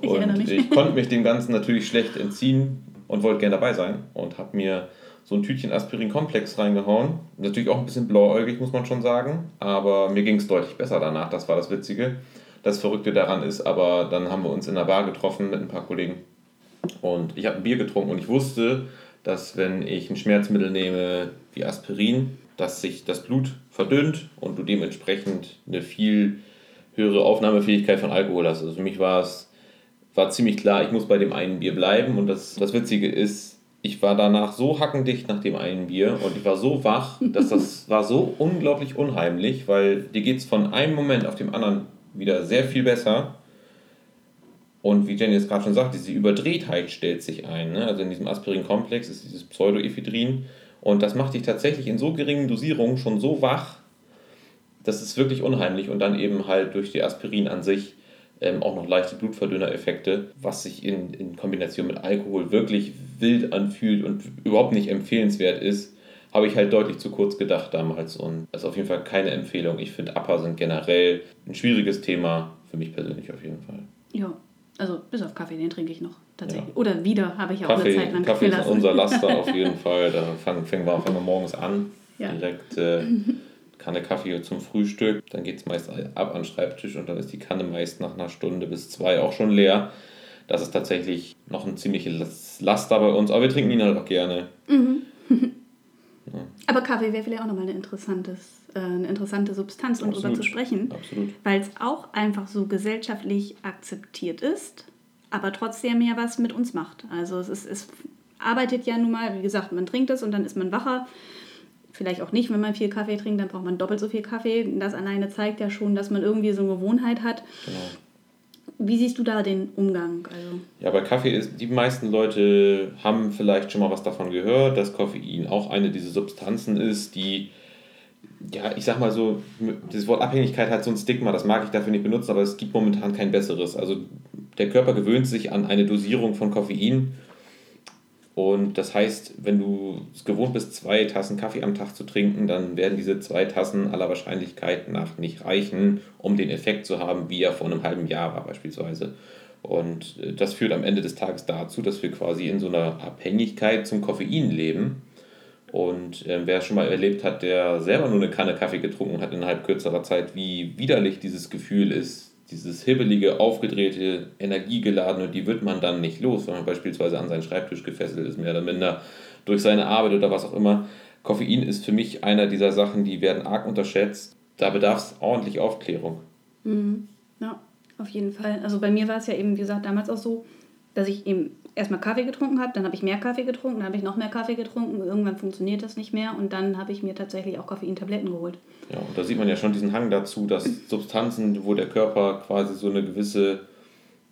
ich und ich konnte mich dem Ganzen natürlich schlecht entziehen und wollte gerne dabei sein und habe mir so ein Tütchen Aspirin-Komplex reingehauen. Natürlich auch ein bisschen blauäugig, muss man schon sagen. Aber mir ging es deutlich besser danach. Das war das Witzige. Das Verrückte daran ist, aber dann haben wir uns in der Bar getroffen mit ein paar Kollegen. Und ich habe ein Bier getrunken und ich wusste, dass wenn ich ein Schmerzmittel nehme wie Aspirin, dass sich das Blut verdünnt und du dementsprechend eine viel höhere Aufnahmefähigkeit von Alkohol hast. Also für mich war es war ziemlich klar, ich muss bei dem einen Bier bleiben. Und das, das Witzige ist, ich war danach so hackendicht nach dem einen Bier und ich war so wach, dass das war so unglaublich unheimlich, weil dir geht es von einem Moment auf dem anderen wieder sehr viel besser. Und wie Jenny jetzt gerade schon sagt, diese Überdrehtheit stellt sich ein. Ne? Also in diesem Aspirin-Komplex ist dieses Pseudoephedrin und das macht dich tatsächlich in so geringen Dosierungen schon so wach, das ist wirklich unheimlich und dann eben halt durch die Aspirin an sich ähm, auch noch leichte Blutverdünner-Effekte, was sich in, in Kombination mit Alkohol wirklich wild anfühlt und überhaupt nicht empfehlenswert ist, habe ich halt deutlich zu kurz gedacht damals und das ist auf jeden Fall keine Empfehlung. Ich finde, Upper sind generell ein schwieriges Thema, für mich persönlich auf jeden Fall. Ja, also bis auf Kaffee, den trinke ich noch tatsächlich. Ja. Oder wieder habe ich auch Kaffee, eine Zeit lang Kaffee ist unser Laster auf jeden Fall. Da fangen, fangen, wir, fangen wir morgens an. Ja. Direkt äh, Kanne Kaffee zum Frühstück. Dann geht es meist ab an den Schreibtisch und dann ist die Kanne meist nach einer Stunde bis zwei auch schon leer. Das ist tatsächlich noch ein ziemliches Laster bei uns, aber wir trinken ihn halt auch gerne. Mhm. ja. Aber Kaffee wäre vielleicht auch nochmal eine, interessantes, äh, eine interessante Substanz, um darüber zu sprechen. Weil es auch einfach so gesellschaftlich akzeptiert ist, aber trotzdem ja was mit uns macht. Also es, ist, es arbeitet ja nun mal, wie gesagt, man trinkt es und dann ist man wacher vielleicht auch nicht, wenn man viel Kaffee trinkt, dann braucht man doppelt so viel Kaffee. Das alleine zeigt ja schon, dass man irgendwie so eine Gewohnheit hat. Genau. Wie siehst du da den Umgang? Also ja, bei Kaffee ist, die meisten Leute haben vielleicht schon mal was davon gehört, dass Koffein auch eine dieser Substanzen ist, die, ja, ich sag mal so, das Wort Abhängigkeit hat so ein Stigma, das mag ich dafür nicht benutzen, aber es gibt momentan kein besseres. Also der Körper gewöhnt sich an eine Dosierung von Koffein und das heißt, wenn du es gewohnt bist, zwei Tassen Kaffee am Tag zu trinken, dann werden diese zwei Tassen aller Wahrscheinlichkeit nach nicht reichen, um den Effekt zu haben, wie er vor einem halben Jahr war beispielsweise. Und äh, das führt am Ende des Tages dazu, dass wir quasi in so einer Abhängigkeit zum Koffein leben. Und äh, wer schon mal erlebt hat, der selber nur eine Kanne Kaffee getrunken hat innerhalb kürzerer Zeit, wie widerlich dieses Gefühl ist, dieses hibbelige, aufgedrehte, energiegeladene, die wird man dann nicht los, wenn man beispielsweise an seinen Schreibtisch gefesselt ist, mehr oder minder durch seine Arbeit oder was auch immer. Koffein ist für mich einer dieser Sachen, die werden arg unterschätzt. Da bedarf es ordentlich Aufklärung. Mhm. Ja, auf jeden Fall. Also bei mir war es ja eben, wie gesagt, damals auch so, dass ich eben erstmal Kaffee getrunken habe, dann habe ich mehr Kaffee getrunken, dann habe ich noch mehr Kaffee getrunken, irgendwann funktioniert das nicht mehr und dann habe ich mir tatsächlich auch Koffeintabletten geholt. Ja, und da sieht man ja schon diesen Hang dazu, dass Substanzen, wo der Körper quasi so eine gewisse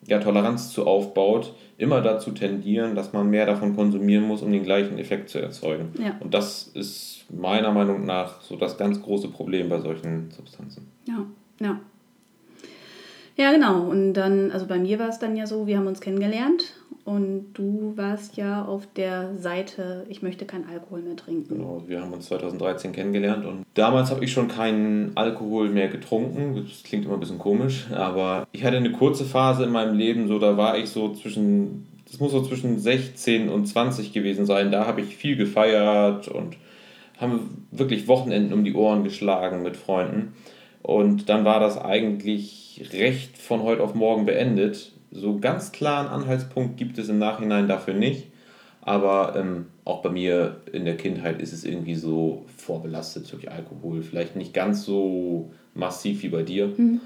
ja, Toleranz zu aufbaut, immer dazu tendieren, dass man mehr davon konsumieren muss, um den gleichen Effekt zu erzeugen. Ja. Und das ist meiner Meinung nach so das ganz große Problem bei solchen Substanzen. Ja, ja. Ja, genau. Und dann, also bei mir war es dann ja so, wir haben uns kennengelernt und du warst ja auf der Seite, ich möchte keinen Alkohol mehr trinken. Genau, wir haben uns 2013 kennengelernt und damals habe ich schon keinen Alkohol mehr getrunken. Das klingt immer ein bisschen komisch, aber ich hatte eine kurze Phase in meinem Leben, so da war ich so zwischen, das muss so zwischen 16 und 20 gewesen sein. Da habe ich viel gefeiert und haben wirklich Wochenenden um die Ohren geschlagen mit Freunden. Und dann war das eigentlich recht von heute auf morgen beendet. So ganz klaren Anhaltspunkt gibt es im Nachhinein dafür nicht. Aber ähm, auch bei mir in der Kindheit ist es irgendwie so vorbelastet durch Alkohol. Vielleicht nicht ganz so massiv wie bei dir. Mhm.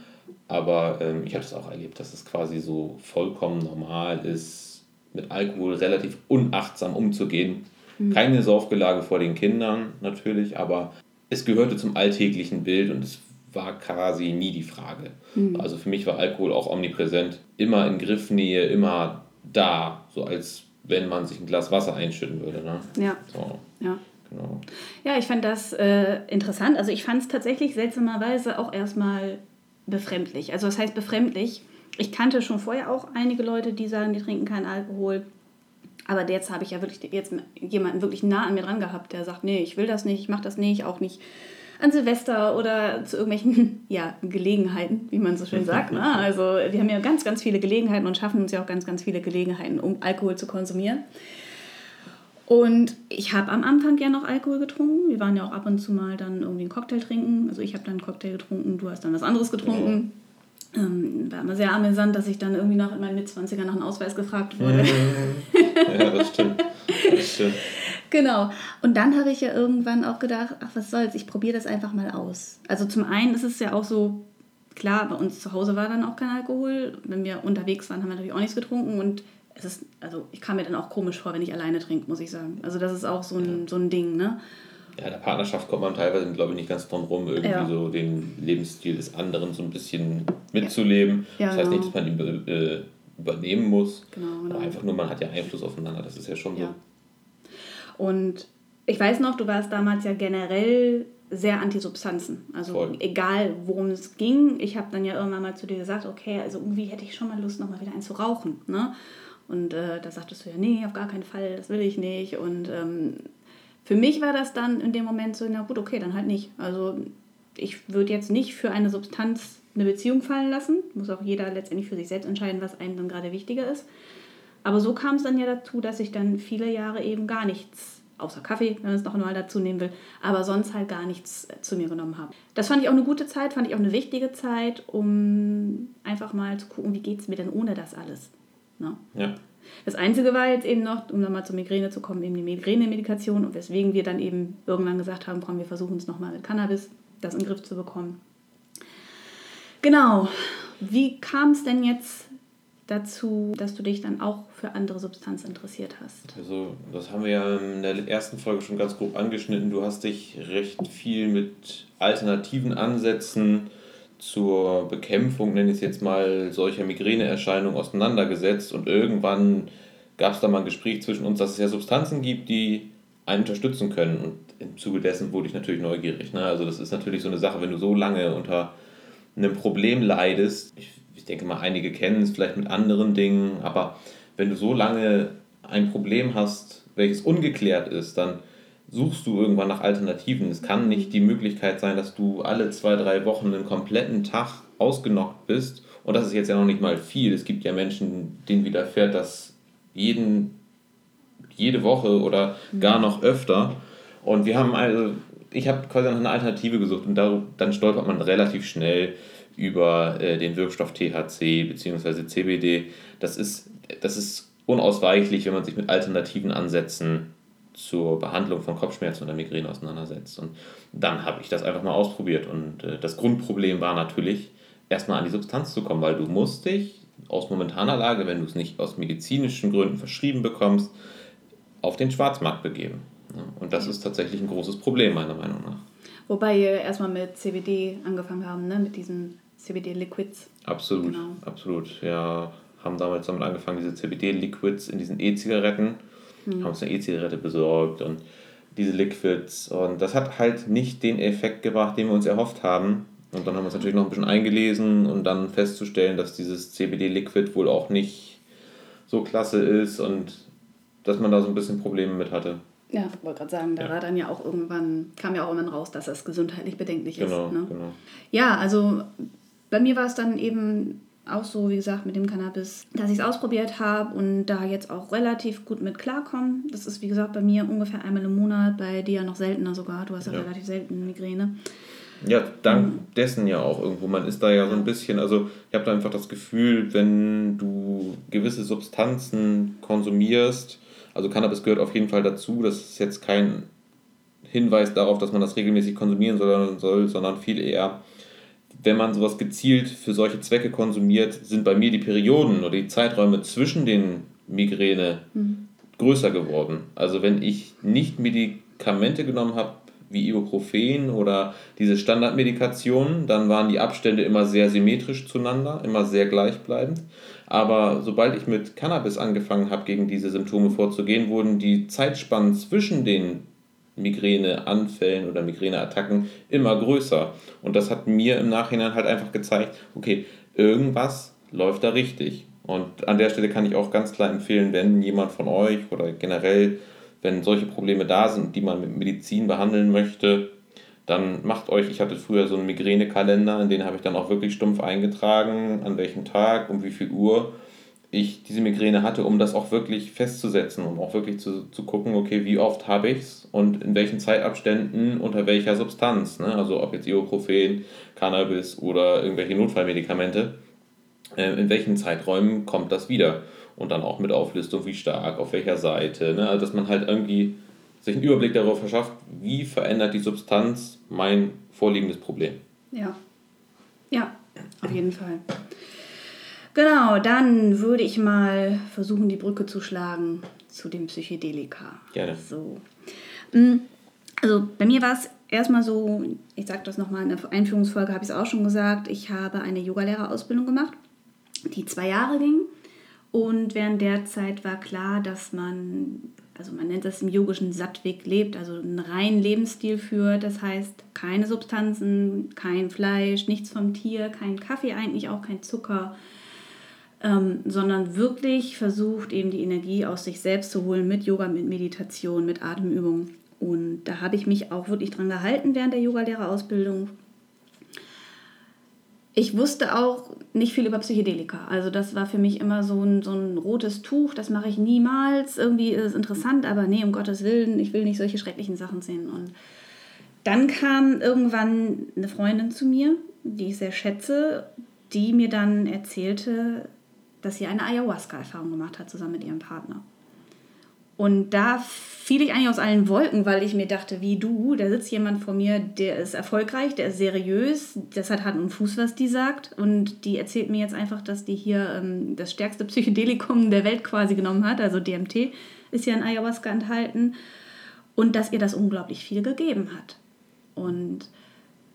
Aber ähm, ich habe das auch erlebt, dass es quasi so vollkommen normal ist, mit Alkohol relativ unachtsam umzugehen. Mhm. Keine Saufgelage vor den Kindern natürlich, aber es gehörte zum alltäglichen Bild und es war quasi nie die Frage. Mhm. Also für mich war Alkohol auch omnipräsent, immer in Griffnähe, immer da, so als wenn man sich ein Glas Wasser einschütten würde. Ne? Ja. So. ja. Genau. Ja, ich fand das äh, interessant. Also ich fand es tatsächlich seltsamerweise auch erstmal befremdlich. Also was heißt befremdlich? Ich kannte schon vorher auch einige Leute, die sagen, die trinken keinen Alkohol. Aber jetzt habe ich ja wirklich jetzt jemanden wirklich nah an mir dran gehabt, der sagt, nee, ich will das nicht, ich mache das nicht, auch nicht an Silvester oder zu irgendwelchen ja, Gelegenheiten, wie man so schön sagt. Ne? Also wir haben ja ganz, ganz viele Gelegenheiten und schaffen uns ja auch ganz, ganz viele Gelegenheiten, um Alkohol zu konsumieren. Und ich habe am Anfang ja noch Alkohol getrunken. Wir waren ja auch ab und zu mal dann irgendwie einen Cocktail trinken. Also ich habe dann einen Cocktail getrunken, du hast dann was anderes getrunken. Ja. Ähm, war immer sehr amüsant, dass ich dann irgendwie noch in meinen Mitzwanziger nach einem Ausweis gefragt wurde. ja, das stimmt. Das stimmt. Genau. Und dann habe ich ja irgendwann auch gedacht, ach, was soll's, ich probiere das einfach mal aus. Also zum einen ist es ja auch so, klar, bei uns zu Hause war dann auch kein Alkohol. Wenn wir unterwegs waren, haben wir natürlich auch nichts getrunken. Und es ist, also ich kam mir dann auch komisch vor, wenn ich alleine trinke, muss ich sagen. Also das ist auch so ein, ja. so ein Ding, ne? Ja, in der Partnerschaft kommt man teilweise, glaube ich, nicht ganz drum rum, irgendwie ja. so den Lebensstil des anderen so ein bisschen mitzuleben. Ja. das heißt genau. nicht, dass man ihn äh, übernehmen muss, genau, genau. aber einfach nur, man hat ja Einfluss aufeinander, das ist ja schon so. Und ich weiß noch, du warst damals ja generell sehr anti-Substanzen. Also Voll. egal, worum es ging. Ich habe dann ja irgendwann mal zu dir gesagt, okay, also irgendwie hätte ich schon mal Lust, nochmal wieder einen zu rauchen. Ne? Und äh, da sagtest du ja, nee, auf gar keinen Fall, das will ich nicht. Und ähm, für mich war das dann in dem Moment so, na gut, okay, dann halt nicht. Also ich würde jetzt nicht für eine Substanz eine Beziehung fallen lassen. Muss auch jeder letztendlich für sich selbst entscheiden, was einem dann gerade wichtiger ist. Aber so kam es dann ja dazu, dass ich dann viele Jahre eben gar nichts, außer Kaffee, wenn man es noch einmal dazu nehmen will, aber sonst halt gar nichts äh, zu mir genommen habe. Das fand ich auch eine gute Zeit, fand ich auch eine wichtige Zeit, um einfach mal zu gucken, wie geht es mir denn ohne das alles. Ne? Ja. Das Einzige war jetzt eben noch, um nochmal zur Migräne zu kommen, eben die Migräne-Medikation und weswegen wir dann eben irgendwann gesagt haben, komm, wir versuchen es nochmal mit Cannabis, das in den Griff zu bekommen. Genau. Wie kam es denn jetzt dazu, dass du dich dann auch für andere Substanzen interessiert hast? Also, das haben wir ja in der ersten Folge schon ganz grob angeschnitten. Du hast dich recht viel mit alternativen Ansätzen zur Bekämpfung, nenne ich es jetzt mal, solcher Migräneerscheinungen auseinandergesetzt und irgendwann gab es da mal ein Gespräch zwischen uns, dass es ja Substanzen gibt, die einen unterstützen können und im Zuge dessen wurde ich natürlich neugierig. Ne? Also das ist natürlich so eine Sache, wenn du so lange unter einem Problem leidest, ich, denke mal, einige kennen es vielleicht mit anderen Dingen, aber wenn du so lange ein Problem hast, welches ungeklärt ist, dann suchst du irgendwann nach Alternativen. Es kann nicht die Möglichkeit sein, dass du alle zwei, drei Wochen einen kompletten Tag ausgenockt bist. Und das ist jetzt ja noch nicht mal viel. Es gibt ja Menschen, denen widerfährt das jeden, jede Woche oder gar noch öfter. Und wir haben also, ich habe quasi nach einer Alternative gesucht und da, dann stolpert man relativ schnell über äh, den Wirkstoff THC bzw. CBD. Das ist, das ist unausweichlich, wenn man sich mit alternativen Ansätzen zur Behandlung von Kopfschmerzen oder Migräne auseinandersetzt. Und dann habe ich das einfach mal ausprobiert. Und äh, das Grundproblem war natürlich, erstmal an die Substanz zu kommen, weil du musst dich aus momentaner Lage, wenn du es nicht aus medizinischen Gründen verschrieben bekommst, auf den Schwarzmarkt begeben. Und das ist tatsächlich ein großes Problem, meiner Meinung nach. Wobei wir erstmal mit CBD angefangen haben, ne? mit diesen CBD-Liquids. Absolut, genau. absolut. Ja, haben damals damit angefangen, diese CBD-Liquids in diesen E-Zigaretten mhm. haben uns eine E-Zigarette besorgt und diese Liquids. Und das hat halt nicht den Effekt gebracht, den wir uns erhofft haben. Und dann haben wir uns natürlich noch ein bisschen eingelesen und dann festzustellen, dass dieses CBD-Liquid wohl auch nicht so klasse ist und dass man da so ein bisschen Probleme mit hatte. Ja, ich wollte gerade sagen, da ja. war dann ja auch irgendwann, kam ja auch irgendwann raus, dass das gesundheitlich bedenklich genau, ist. Ne? Genau. Ja, also bei mir war es dann eben auch so, wie gesagt, mit dem Cannabis, dass ich es ausprobiert habe und da jetzt auch relativ gut mit klarkomme. Das ist, wie gesagt, bei mir ungefähr einmal im Monat, bei dir ja noch seltener sogar. Du hast ja, ja. relativ selten Migräne. Ja, dank um, dessen ja auch irgendwo. Man ist da ja so ein bisschen, also ich habe da einfach das Gefühl, wenn du gewisse Substanzen konsumierst, also Cannabis gehört auf jeden Fall dazu, das ist jetzt kein Hinweis darauf, dass man das regelmäßig konsumieren soll sondern viel eher wenn man sowas gezielt für solche Zwecke konsumiert, sind bei mir die Perioden oder die Zeiträume zwischen den Migräne mhm. größer geworden. Also wenn ich nicht Medikamente genommen habe, wie Ibuprofen oder diese Standardmedikationen, dann waren die Abstände immer sehr symmetrisch zueinander, immer sehr gleichbleibend. Aber sobald ich mit Cannabis angefangen habe, gegen diese Symptome vorzugehen, wurden die Zeitspannen zwischen den Migräneanfällen oder Migräneattacken immer größer. Und das hat mir im Nachhinein halt einfach gezeigt, okay, irgendwas läuft da richtig. Und an der Stelle kann ich auch ganz klar empfehlen, wenn jemand von euch oder generell, wenn solche Probleme da sind, die man mit Medizin behandeln möchte, dann macht euch, ich hatte früher so einen Migränekalender, in den habe ich dann auch wirklich stumpf eingetragen, an welchem Tag, um wie viel Uhr ich diese Migräne hatte, um das auch wirklich festzusetzen, um auch wirklich zu, zu gucken, okay, wie oft habe ich es und in welchen Zeitabständen unter welcher Substanz. Ne? Also ob jetzt Ibuprofen, Cannabis oder irgendwelche Notfallmedikamente, äh, in welchen Zeiträumen kommt das wieder. Und dann auch mit Auflistung, wie stark, auf welcher Seite. Ne? Also dass man halt irgendwie sich einen Überblick darüber verschafft, wie verändert die Substanz mein vorliegendes Problem. Ja, ja, auf jeden Fall. Genau, dann würde ich mal versuchen, die Brücke zu schlagen zu dem Psychedelika. Gerne. So. Mm, also bei mir war es erstmal so, ich sage das nochmal in der Einführungsfolge, habe ich es auch schon gesagt, ich habe eine Yogalehrerausbildung gemacht, die zwei Jahre ging. Und während der Zeit war klar, dass man, also man nennt das im yogischen Sattweg lebt, also einen reinen Lebensstil führt. Das heißt, keine Substanzen, kein Fleisch, nichts vom Tier, kein Kaffee eigentlich, auch kein Zucker ähm, sondern wirklich versucht, eben die Energie aus sich selbst zu holen mit Yoga, mit Meditation, mit Atemübungen. Und da habe ich mich auch wirklich dran gehalten während der Yogalehrerausbildung. Ich wusste auch nicht viel über Psychedelika. Also das war für mich immer so ein, so ein rotes Tuch, das mache ich niemals. Irgendwie ist es interessant, aber nee, um Gottes Willen, ich will nicht solche schrecklichen Sachen sehen. Und dann kam irgendwann eine Freundin zu mir, die ich sehr schätze, die mir dann erzählte, dass sie eine Ayahuasca-Erfahrung gemacht hat, zusammen mit ihrem Partner. Und da fiel ich eigentlich aus allen Wolken, weil ich mir dachte, wie du, da sitzt jemand vor mir, der ist erfolgreich, der ist seriös, das hat Hand und Fuß, was die sagt. Und die erzählt mir jetzt einfach, dass die hier ähm, das stärkste Psychedelikum der Welt quasi genommen hat, also DMT ist ja in Ayahuasca enthalten. Und dass ihr das unglaublich viel gegeben hat. Und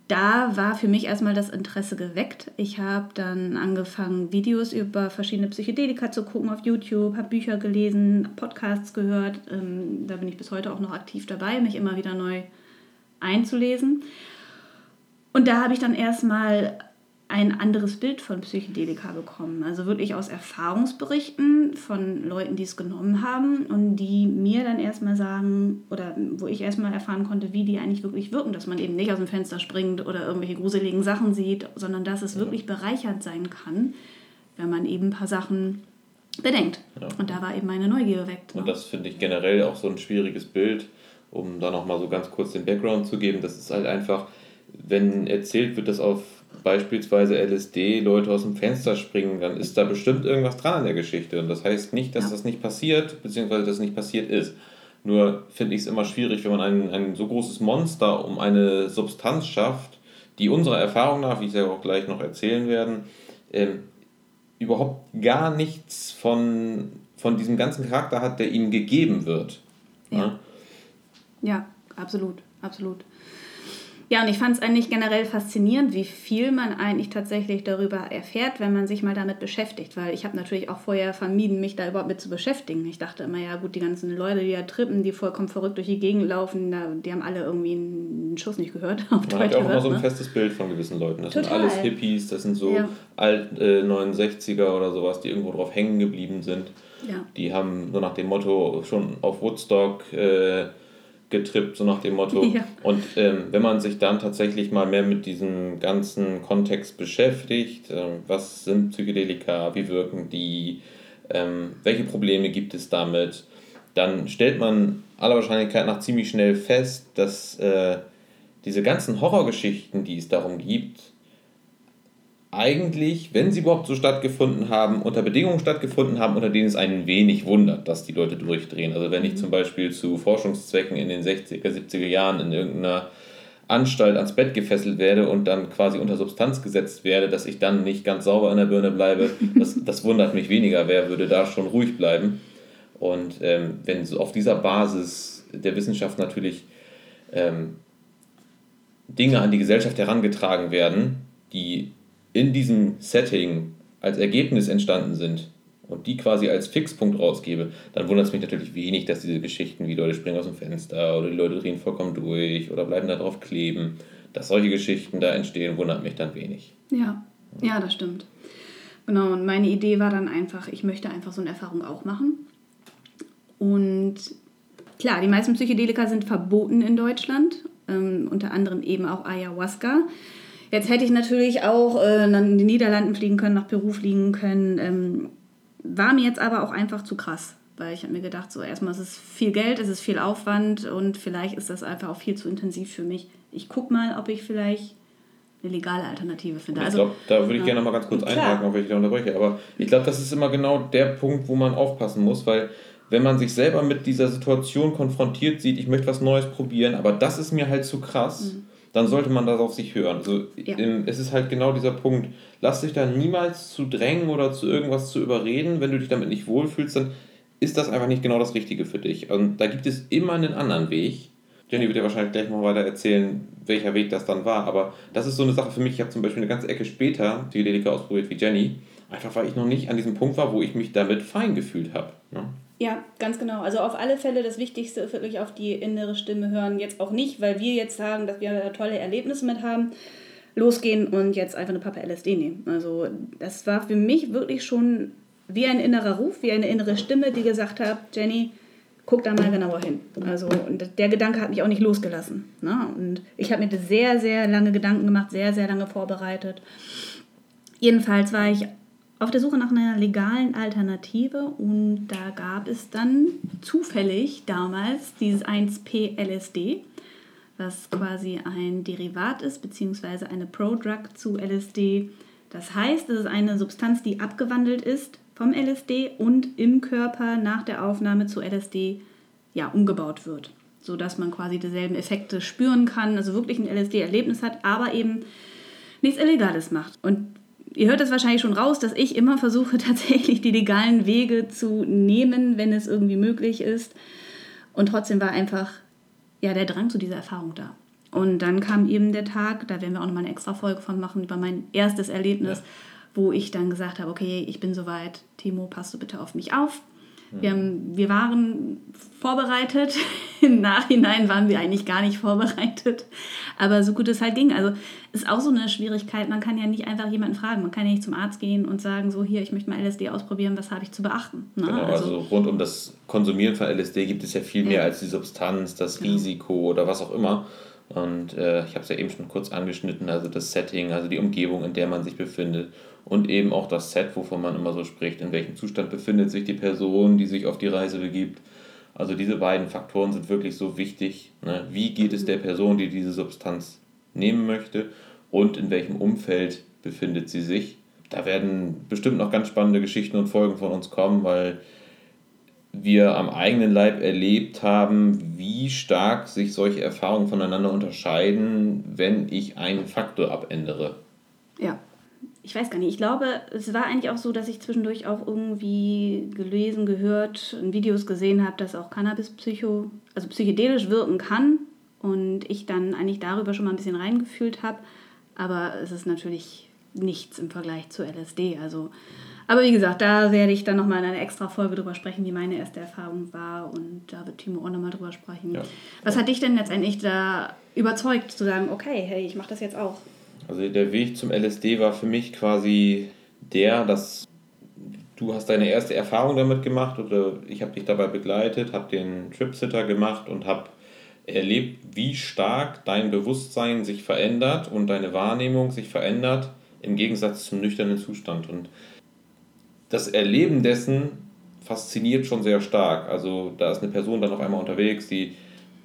da war für mich erstmal das Interesse geweckt. Ich habe dann angefangen, Videos über verschiedene Psychedelika zu gucken auf YouTube, habe Bücher gelesen, Podcasts gehört. Ähm, da bin ich bis heute auch noch aktiv dabei, mich immer wieder neu einzulesen. Und da habe ich dann erstmal ein anderes Bild von Psychedelika bekommen. Also wirklich aus Erfahrungsberichten von Leuten, die es genommen haben und die mir dann erstmal sagen, oder wo ich erstmal erfahren konnte, wie die eigentlich wirklich wirken, dass man eben nicht aus dem Fenster springt oder irgendwelche gruseligen Sachen sieht, sondern dass es ja. wirklich bereichernd sein kann, wenn man eben ein paar Sachen bedenkt. Ja. Und da war eben meine Neugier geweckt. Ne? Und das finde ich generell auch so ein schwieriges Bild, um da nochmal so ganz kurz den Background zu geben. Das ist halt einfach, wenn erzählt wird, dass auf beispielsweise LSD Leute aus dem Fenster springen, dann ist da bestimmt irgendwas dran an der Geschichte. Und das heißt nicht, dass ja. das nicht passiert, beziehungsweise dass nicht passiert ist. Nur finde ich es immer schwierig, wenn man ein, ein so großes Monster um eine Substanz schafft, die unserer Erfahrung nach, wie ich es ja auch gleich noch erzählen werden, ähm, überhaupt gar nichts von, von diesem ganzen Charakter hat, der ihm gegeben wird. Ja, ja, ja absolut, absolut. Ja, und ich fand es eigentlich generell faszinierend, wie viel man eigentlich tatsächlich darüber erfährt, wenn man sich mal damit beschäftigt. Weil ich habe natürlich auch vorher vermieden, mich da überhaupt mit zu beschäftigen. Ich dachte immer, ja gut, die ganzen Leute, die da trippen, die vollkommen verrückt durch die Gegend laufen, da, die haben alle irgendwie einen Schuss nicht gehört. Auf man hat ja auch immer so ein ne? festes Bild von gewissen Leuten. Das Total. sind alles Hippies, das sind so ja. alt äh, 69er oder sowas, die irgendwo drauf hängen geblieben sind. Ja. Die haben so nach dem Motto schon auf Woodstock... Äh, getrippt, so nach dem Motto. Ja. Und ähm, wenn man sich dann tatsächlich mal mehr mit diesem ganzen Kontext beschäftigt, äh, was sind Psychedelika, wie wirken die, ähm, welche Probleme gibt es damit, dann stellt man aller Wahrscheinlichkeit nach ziemlich schnell fest, dass äh, diese ganzen Horrorgeschichten, die es darum gibt, eigentlich, wenn sie überhaupt so stattgefunden haben, unter Bedingungen stattgefunden haben, unter denen es einen wenig wundert, dass die Leute durchdrehen. Also wenn ich mhm. zum Beispiel zu Forschungszwecken in den 60er, 70er Jahren in irgendeiner Anstalt ans Bett gefesselt werde und dann quasi unter Substanz gesetzt werde, dass ich dann nicht ganz sauber in der Birne bleibe, das, das wundert mich weniger. Wer würde da schon ruhig bleiben? Und ähm, wenn so auf dieser Basis der Wissenschaft natürlich ähm, Dinge an die Gesellschaft herangetragen werden, die in diesem Setting als Ergebnis entstanden sind und die quasi als Fixpunkt rausgebe, dann wundert es mich natürlich wenig, dass diese Geschichten wie Leute springen aus dem Fenster oder die Leute drehen vollkommen durch oder bleiben da drauf kleben, dass solche Geschichten da entstehen, wundert mich dann wenig. Ja, ja, das stimmt. Genau, und meine Idee war dann einfach, ich möchte einfach so eine Erfahrung auch machen. Und klar, die meisten Psychedelika sind verboten in Deutschland, ähm, unter anderem eben auch Ayahuasca. Jetzt hätte ich natürlich auch äh, in die Niederlanden fliegen können, nach Peru fliegen können. Ähm, war mir jetzt aber auch einfach zu krass, weil ich habe mir gedacht, so erstmal ist es viel Geld, es ist viel Aufwand und vielleicht ist das einfach auch viel zu intensiv für mich. Ich gucke mal, ob ich vielleicht eine legale Alternative finde. Ich also, glaube, da würde ich ja. gerne mal ganz kurz einhaken, auch wenn ich da unterbreche. Aber ich glaube, das ist immer genau der Punkt, wo man aufpassen muss, weil wenn man sich selber mit dieser Situation konfrontiert sieht, ich möchte was Neues probieren, aber das ist mir halt zu krass. Mhm dann sollte man das auf sich hören. Also ja. es ist halt genau dieser Punkt. Lass dich da niemals zu drängen oder zu irgendwas zu überreden. Wenn du dich damit nicht wohlfühlst, dann ist das einfach nicht genau das Richtige für dich. Und da gibt es immer einen anderen Weg. Jenny wird ja wahrscheinlich gleich noch weiter erzählen, welcher Weg das dann war. Aber das ist so eine Sache für mich. Ich habe zum Beispiel eine ganze Ecke später die Delika ausprobiert wie Jenny. Einfach weil ich noch nicht an diesem Punkt war, wo ich mich damit fein gefühlt habe. Ne? Ja, ganz genau. Also auf alle Fälle das Wichtigste ist wirklich auf die innere Stimme hören. Jetzt auch nicht, weil wir jetzt sagen, dass wir tolle Erlebnisse mit haben, losgehen und jetzt einfach eine Pappe LSD nehmen. Also das war für mich wirklich schon wie ein innerer Ruf, wie eine innere Stimme, die gesagt hat, Jenny, guck da mal genauer hin. Also und der Gedanke hat mich auch nicht losgelassen. Ne? Und ich habe mir sehr, sehr lange Gedanken gemacht, sehr, sehr lange vorbereitet. Jedenfalls war ich auf der Suche nach einer legalen Alternative und da gab es dann zufällig damals dieses 1P-LSD, was quasi ein Derivat ist, beziehungsweise eine Prodrug zu LSD. Das heißt, es ist eine Substanz, die abgewandelt ist vom LSD und im Körper nach der Aufnahme zu LSD ja, umgebaut wird, sodass man quasi dieselben Effekte spüren kann, also wirklich ein LSD-Erlebnis hat, aber eben nichts Illegales macht. Und ihr hört es wahrscheinlich schon raus, dass ich immer versuche, tatsächlich die legalen Wege zu nehmen, wenn es irgendwie möglich ist. Und trotzdem war einfach ja, der Drang zu dieser Erfahrung da. Und dann kam eben der Tag, da werden wir auch nochmal eine extra Folge von machen, über mein erstes Erlebnis, ja. wo ich dann gesagt habe, okay, ich bin soweit, Timo, passt du bitte auf mich auf. Wir, haben, wir waren vorbereitet. Im Nachhinein waren wir eigentlich gar nicht vorbereitet. Aber so gut es halt ging. Also ist auch so eine Schwierigkeit. Man kann ja nicht einfach jemanden fragen. Man kann ja nicht zum Arzt gehen und sagen, so hier, ich möchte mal LSD ausprobieren, was habe ich zu beachten. Ne? Genau, also, also, rund um das Konsumieren von LSD gibt es ja viel mehr ja. als die Substanz, das genau. Risiko oder was auch immer. Und äh, ich habe es ja eben schon kurz angeschnitten, also das Setting, also die Umgebung, in der man sich befindet und eben auch das Set, wovon man immer so spricht, in welchem Zustand befindet sich die Person, die sich auf die Reise begibt. Also diese beiden Faktoren sind wirklich so wichtig. Ne? Wie geht es der Person, die diese Substanz nehmen möchte und in welchem Umfeld befindet sie sich. Da werden bestimmt noch ganz spannende Geschichten und Folgen von uns kommen, weil wir am eigenen Leib erlebt haben, wie stark sich solche Erfahrungen voneinander unterscheiden, wenn ich einen Faktor abändere. Ja, ich weiß gar nicht, ich glaube, es war eigentlich auch so, dass ich zwischendurch auch irgendwie gelesen, gehört, in Videos gesehen habe, dass auch Cannabis psycho, also psychedelisch wirken kann und ich dann eigentlich darüber schon mal ein bisschen reingefühlt habe, aber es ist natürlich nichts im Vergleich zu LSD, also aber wie gesagt, da werde ich dann nochmal in einer extra Folge drüber sprechen, wie meine erste Erfahrung war und da wird Timo auch nochmal drüber sprechen. Ja. Was hat dich denn letztendlich da überzeugt, zu sagen, okay, hey, ich mache das jetzt auch? Also der Weg zum LSD war für mich quasi der, dass du hast deine erste Erfahrung damit gemacht oder ich habe dich dabei begleitet, habe den Tripsitter gemacht und habe erlebt, wie stark dein Bewusstsein sich verändert und deine Wahrnehmung sich verändert im Gegensatz zum nüchternen Zustand. Und das Erleben dessen fasziniert schon sehr stark. Also da ist eine Person dann auf einmal unterwegs, die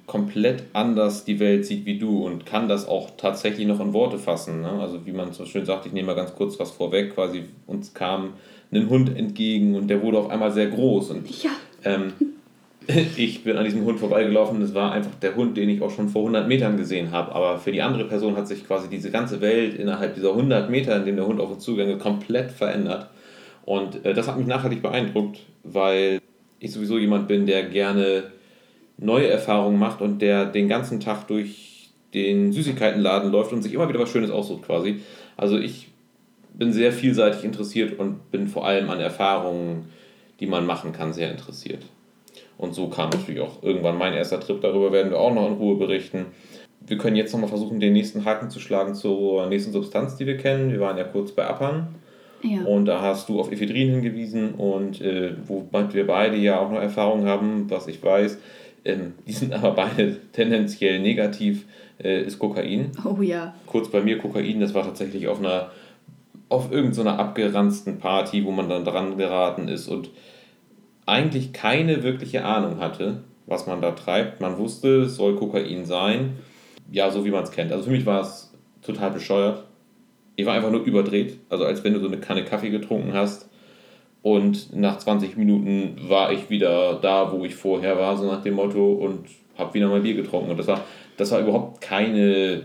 komplett anders die Welt sieht wie du und kann das auch tatsächlich noch in Worte fassen. Ne? Also wie man so schön sagt, ich nehme mal ganz kurz was vorweg, quasi uns kam ein Hund entgegen und der wurde auf einmal sehr groß. Und, ja. ähm, ich bin an diesem Hund vorbeigelaufen. Es war einfach der Hund, den ich auch schon vor 100 Metern gesehen habe. Aber für die andere Person hat sich quasi diese ganze Welt innerhalb dieser 100 Meter, in dem der Hund auf uns ist, komplett verändert. Und äh, das hat mich nachhaltig beeindruckt, weil ich sowieso jemand bin, der gerne neue Erfahrungen macht und der den ganzen Tag durch den Süßigkeitenladen läuft und sich immer wieder was Schönes aussucht quasi. Also ich bin sehr vielseitig interessiert und bin vor allem an Erfahrungen, die man machen kann, sehr interessiert. Und so kam natürlich auch irgendwann mein erster Trip. Darüber werden wir auch noch in Ruhe berichten. Wir können jetzt nochmal versuchen, den nächsten Haken zu schlagen zur nächsten Substanz, die wir kennen. Wir waren ja kurz bei Appern. Ja. Und da hast du auf Ephedrin hingewiesen und äh, womit wir beide ja auch noch Erfahrung haben, was ich weiß, ähm, die sind aber beide tendenziell negativ, äh, ist Kokain. Oh ja. Kurz bei mir Kokain, das war tatsächlich auf einer, auf irgendeiner so abgeranzten Party, wo man dann dran geraten ist und eigentlich keine wirkliche Ahnung hatte, was man da treibt. Man wusste, es soll Kokain sein. Ja, so wie man es kennt. Also für mich war es total bescheuert. Ich war einfach nur überdreht. Also als wenn du so eine Kanne Kaffee getrunken hast und nach 20 Minuten war ich wieder da, wo ich vorher war, so nach dem Motto, und habe wieder mal Bier getrunken. Und das war, das war überhaupt keine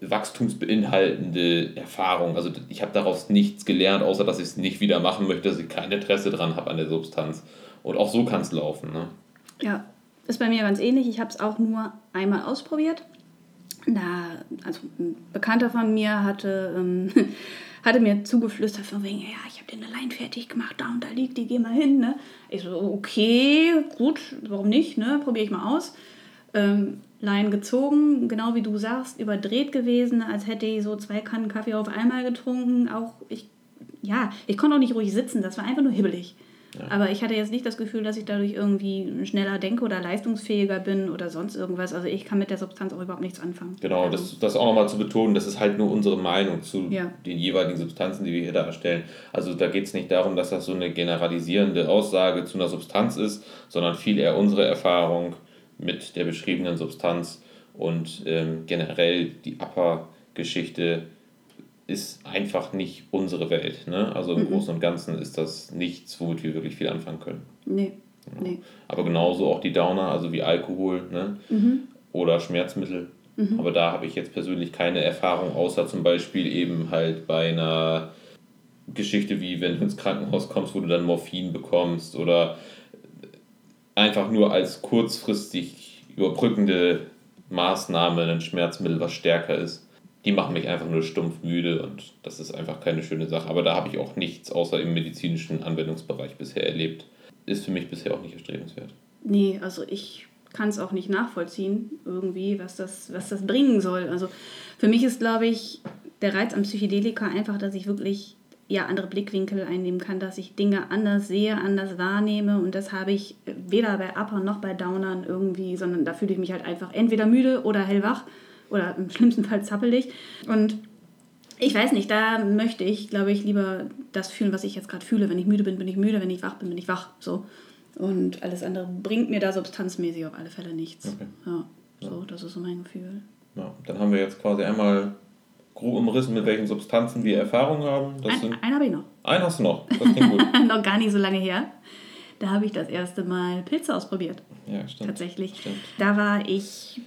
wachstumsbeinhaltende Erfahrung. Also ich habe daraus nichts gelernt, außer dass ich es nicht wieder machen möchte, dass ich kein Interesse dran habe an der Substanz. Und auch so kann es laufen. Ne? Ja, ist bei mir ganz ähnlich. Ich habe es auch nur einmal ausprobiert. Da, also ein Bekannter von mir hatte ähm, hatte mir zugeflüstert von wegen, ja, ich habe den allein fertig gemacht, da und da liegt die, geh mal hin. Ne? Ich so, okay, gut, warum nicht, ne? probiere ich mal aus. Ähm, Lein gezogen, genau wie du sagst, überdreht gewesen, als hätte ich so zwei Kannen Kaffee auf einmal getrunken. Auch ich, ja, ich konnte auch nicht ruhig sitzen, das war einfach nur hibbelig. Aber ich hatte jetzt nicht das Gefühl, dass ich dadurch irgendwie schneller denke oder leistungsfähiger bin oder sonst irgendwas. Also ich kann mit der Substanz auch überhaupt nichts anfangen. Genau, also. das, das auch nochmal zu betonen, das ist halt nur unsere Meinung zu ja. den jeweiligen Substanzen, die wir hier darstellen. Also da geht es nicht darum, dass das so eine generalisierende Aussage zu einer Substanz ist, sondern viel eher unsere Erfahrung mit der beschriebenen Substanz und ähm, generell die Upper-Geschichte ist einfach nicht unsere Welt. Ne? Also im mhm. Großen und Ganzen ist das nichts, womit wir wirklich viel anfangen können. Nee. Ja. nee. Aber genauso auch die Downer, also wie Alkohol ne? Mhm. oder Schmerzmittel. Mhm. Aber da habe ich jetzt persönlich keine Erfahrung, außer zum Beispiel eben halt bei einer Geschichte wie wenn du ins Krankenhaus kommst, wo du dann Morphin bekommst oder einfach nur als kurzfristig überbrückende Maßnahme ein Schmerzmittel, was stärker ist die machen mich einfach nur stumpf müde und das ist einfach keine schöne Sache. Aber da habe ich auch nichts außer im medizinischen Anwendungsbereich bisher erlebt. Ist für mich bisher auch nicht erstrebenswert. Nee, also ich kann es auch nicht nachvollziehen, irgendwie, was das, was das bringen soll. Also für mich ist, glaube ich, der Reiz am Psychedelika einfach, dass ich wirklich ja, andere Blickwinkel einnehmen kann, dass ich Dinge anders sehe, anders wahrnehme. Und das habe ich weder bei Upper noch bei Downern irgendwie, sondern da fühle ich mich halt einfach entweder müde oder hellwach oder im schlimmsten Fall zappelig. Und ich weiß nicht, da möchte ich, glaube ich, lieber das fühlen, was ich jetzt gerade fühle. Wenn ich müde bin, bin ich müde, wenn ich wach bin, bin ich wach. So. Und alles andere bringt mir da substanzmäßig auf alle Fälle nichts. Okay. Ja, so, das ist so mein Gefühl. Ja, dann haben wir jetzt quasi einmal grob umrissen, mit welchen Substanzen wir Erfahrung haben. Das ein, einen habe ich noch. Einen hast du noch. Das klingt gut. noch gar nicht so lange her. Da habe ich das erste Mal Pilze ausprobiert. Ja, stimmt. Tatsächlich. Stimmt. Da war ich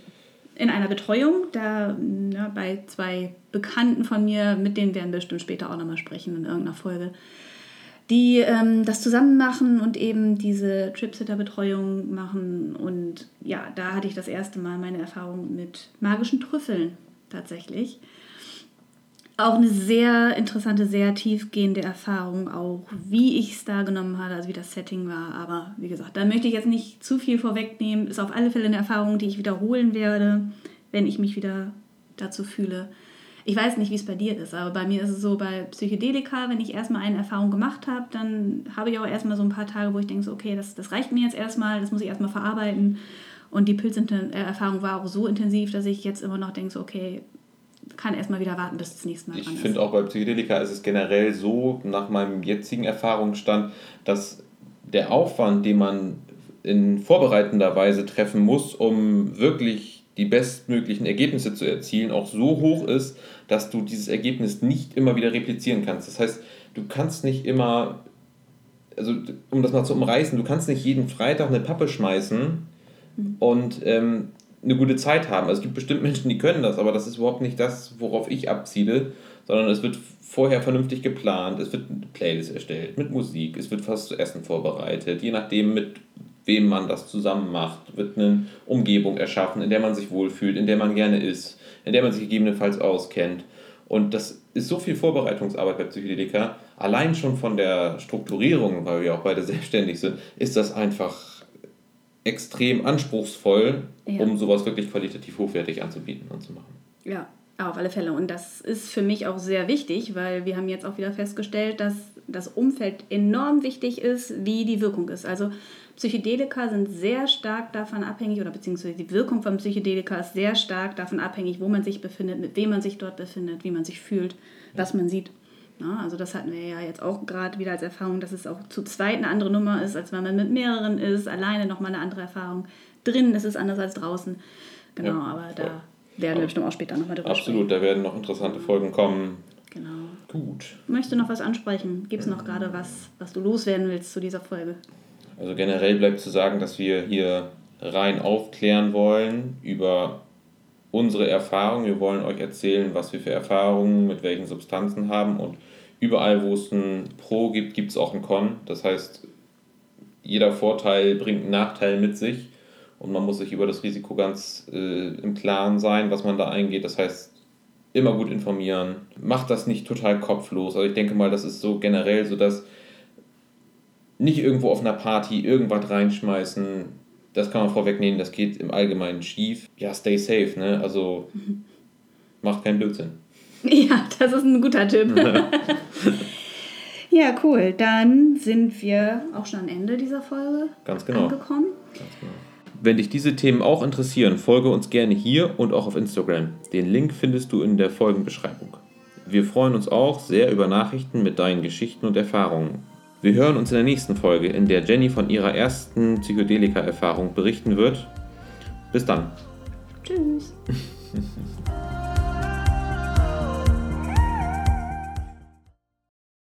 in einer Betreuung, da na, bei zwei Bekannten von mir, mit denen werden wir bestimmt später auch nochmal sprechen in irgendeiner Folge, die ähm, das zusammen machen und eben diese Tripsitter-Betreuung machen. Und ja, da hatte ich das erste Mal meine Erfahrung mit magischen Trüffeln tatsächlich auch eine sehr interessante, sehr tiefgehende Erfahrung, auch wie ich es da genommen hatte, also wie das Setting war. Aber wie gesagt, da möchte ich jetzt nicht zu viel vorwegnehmen. Ist auf alle Fälle eine Erfahrung, die ich wiederholen werde, wenn ich mich wieder dazu fühle. Ich weiß nicht, wie es bei dir ist, aber bei mir ist es so, bei Psychedelika, wenn ich erstmal eine Erfahrung gemacht habe, dann habe ich auch erstmal so ein paar Tage, wo ich denke, so, okay, das, das reicht mir jetzt erstmal, das muss ich erstmal verarbeiten. Und die Pilzerfahrung war auch so intensiv, dass ich jetzt immer noch denke, so, okay, kann erstmal wieder warten, bis das nächste Mal Ich finde auch bei Psychedelika ist es generell so, nach meinem jetzigen Erfahrungsstand, dass der Aufwand, den man in vorbereitender Weise treffen muss, um wirklich die bestmöglichen Ergebnisse zu erzielen, auch so hoch ist, dass du dieses Ergebnis nicht immer wieder replizieren kannst. Das heißt, du kannst nicht immer also um das mal zu umreißen, du kannst nicht jeden Freitag eine Pappe schmeißen mhm. und ähm, eine gute Zeit haben. Also es gibt bestimmt Menschen, die können das, aber das ist überhaupt nicht das, worauf ich abziele, sondern es wird vorher vernünftig geplant, es wird eine Playlist erstellt mit Musik, es wird was zu essen vorbereitet, je nachdem mit wem man das zusammen macht, wird eine Umgebung erschaffen, in der man sich wohlfühlt, in der man gerne ist, in der man sich gegebenenfalls auskennt. Und das ist so viel Vorbereitungsarbeit bei Psychedelika. Allein schon von der Strukturierung, weil wir auch beide selbstständig sind, ist das einfach extrem anspruchsvoll, ja. um sowas wirklich qualitativ hochwertig anzubieten und zu machen. Ja, auf alle Fälle. Und das ist für mich auch sehr wichtig, weil wir haben jetzt auch wieder festgestellt, dass das Umfeld enorm wichtig ist, wie die Wirkung ist. Also Psychedelika sind sehr stark davon abhängig, oder beziehungsweise die Wirkung von Psychedelika ist sehr stark davon abhängig, wo man sich befindet, mit wem man sich dort befindet, wie man sich fühlt, was man sieht. Ja, also das hatten wir ja jetzt auch gerade wieder als Erfahrung, dass es auch zu zweit eine andere Nummer ist, als wenn man mit mehreren ist, alleine nochmal eine andere Erfahrung. Drinnen ist es anders als draußen. Genau, ja, aber da werden wir bestimmt auch später nochmal drüber Absolut, sprechen. da werden noch interessante Folgen kommen. Genau. Gut. Möchtest du noch was ansprechen? Gibt es noch gerade was, was du loswerden willst zu dieser Folge? Also generell bleibt zu sagen, dass wir hier rein aufklären wollen über unsere Erfahrungen. Wir wollen euch erzählen, was wir für Erfahrungen mit welchen Substanzen haben und überall, wo es ein Pro gibt, gibt es auch ein Con. Das heißt, jeder Vorteil bringt einen Nachteil mit sich und man muss sich über das Risiko ganz äh, im Klaren sein, was man da eingeht. Das heißt, immer gut informieren. Macht das nicht total kopflos. Also ich denke mal, das ist so generell so, dass nicht irgendwo auf einer Party irgendwas reinschmeißen. Das kann man vorwegnehmen, das geht im Allgemeinen schief. Ja, stay safe, ne? Also macht keinen Blödsinn. Ja, das ist ein guter Tipp. ja, cool. Dann sind wir auch schon am Ende dieser Folge Ganz genau. angekommen. Ganz genau. Wenn dich diese Themen auch interessieren, folge uns gerne hier und auch auf Instagram. Den Link findest du in der Folgenbeschreibung. Wir freuen uns auch sehr über Nachrichten mit deinen Geschichten und Erfahrungen. Wir hören uns in der nächsten Folge, in der Jenny von ihrer ersten Psychedelika-Erfahrung berichten wird. Bis dann. Tschüss.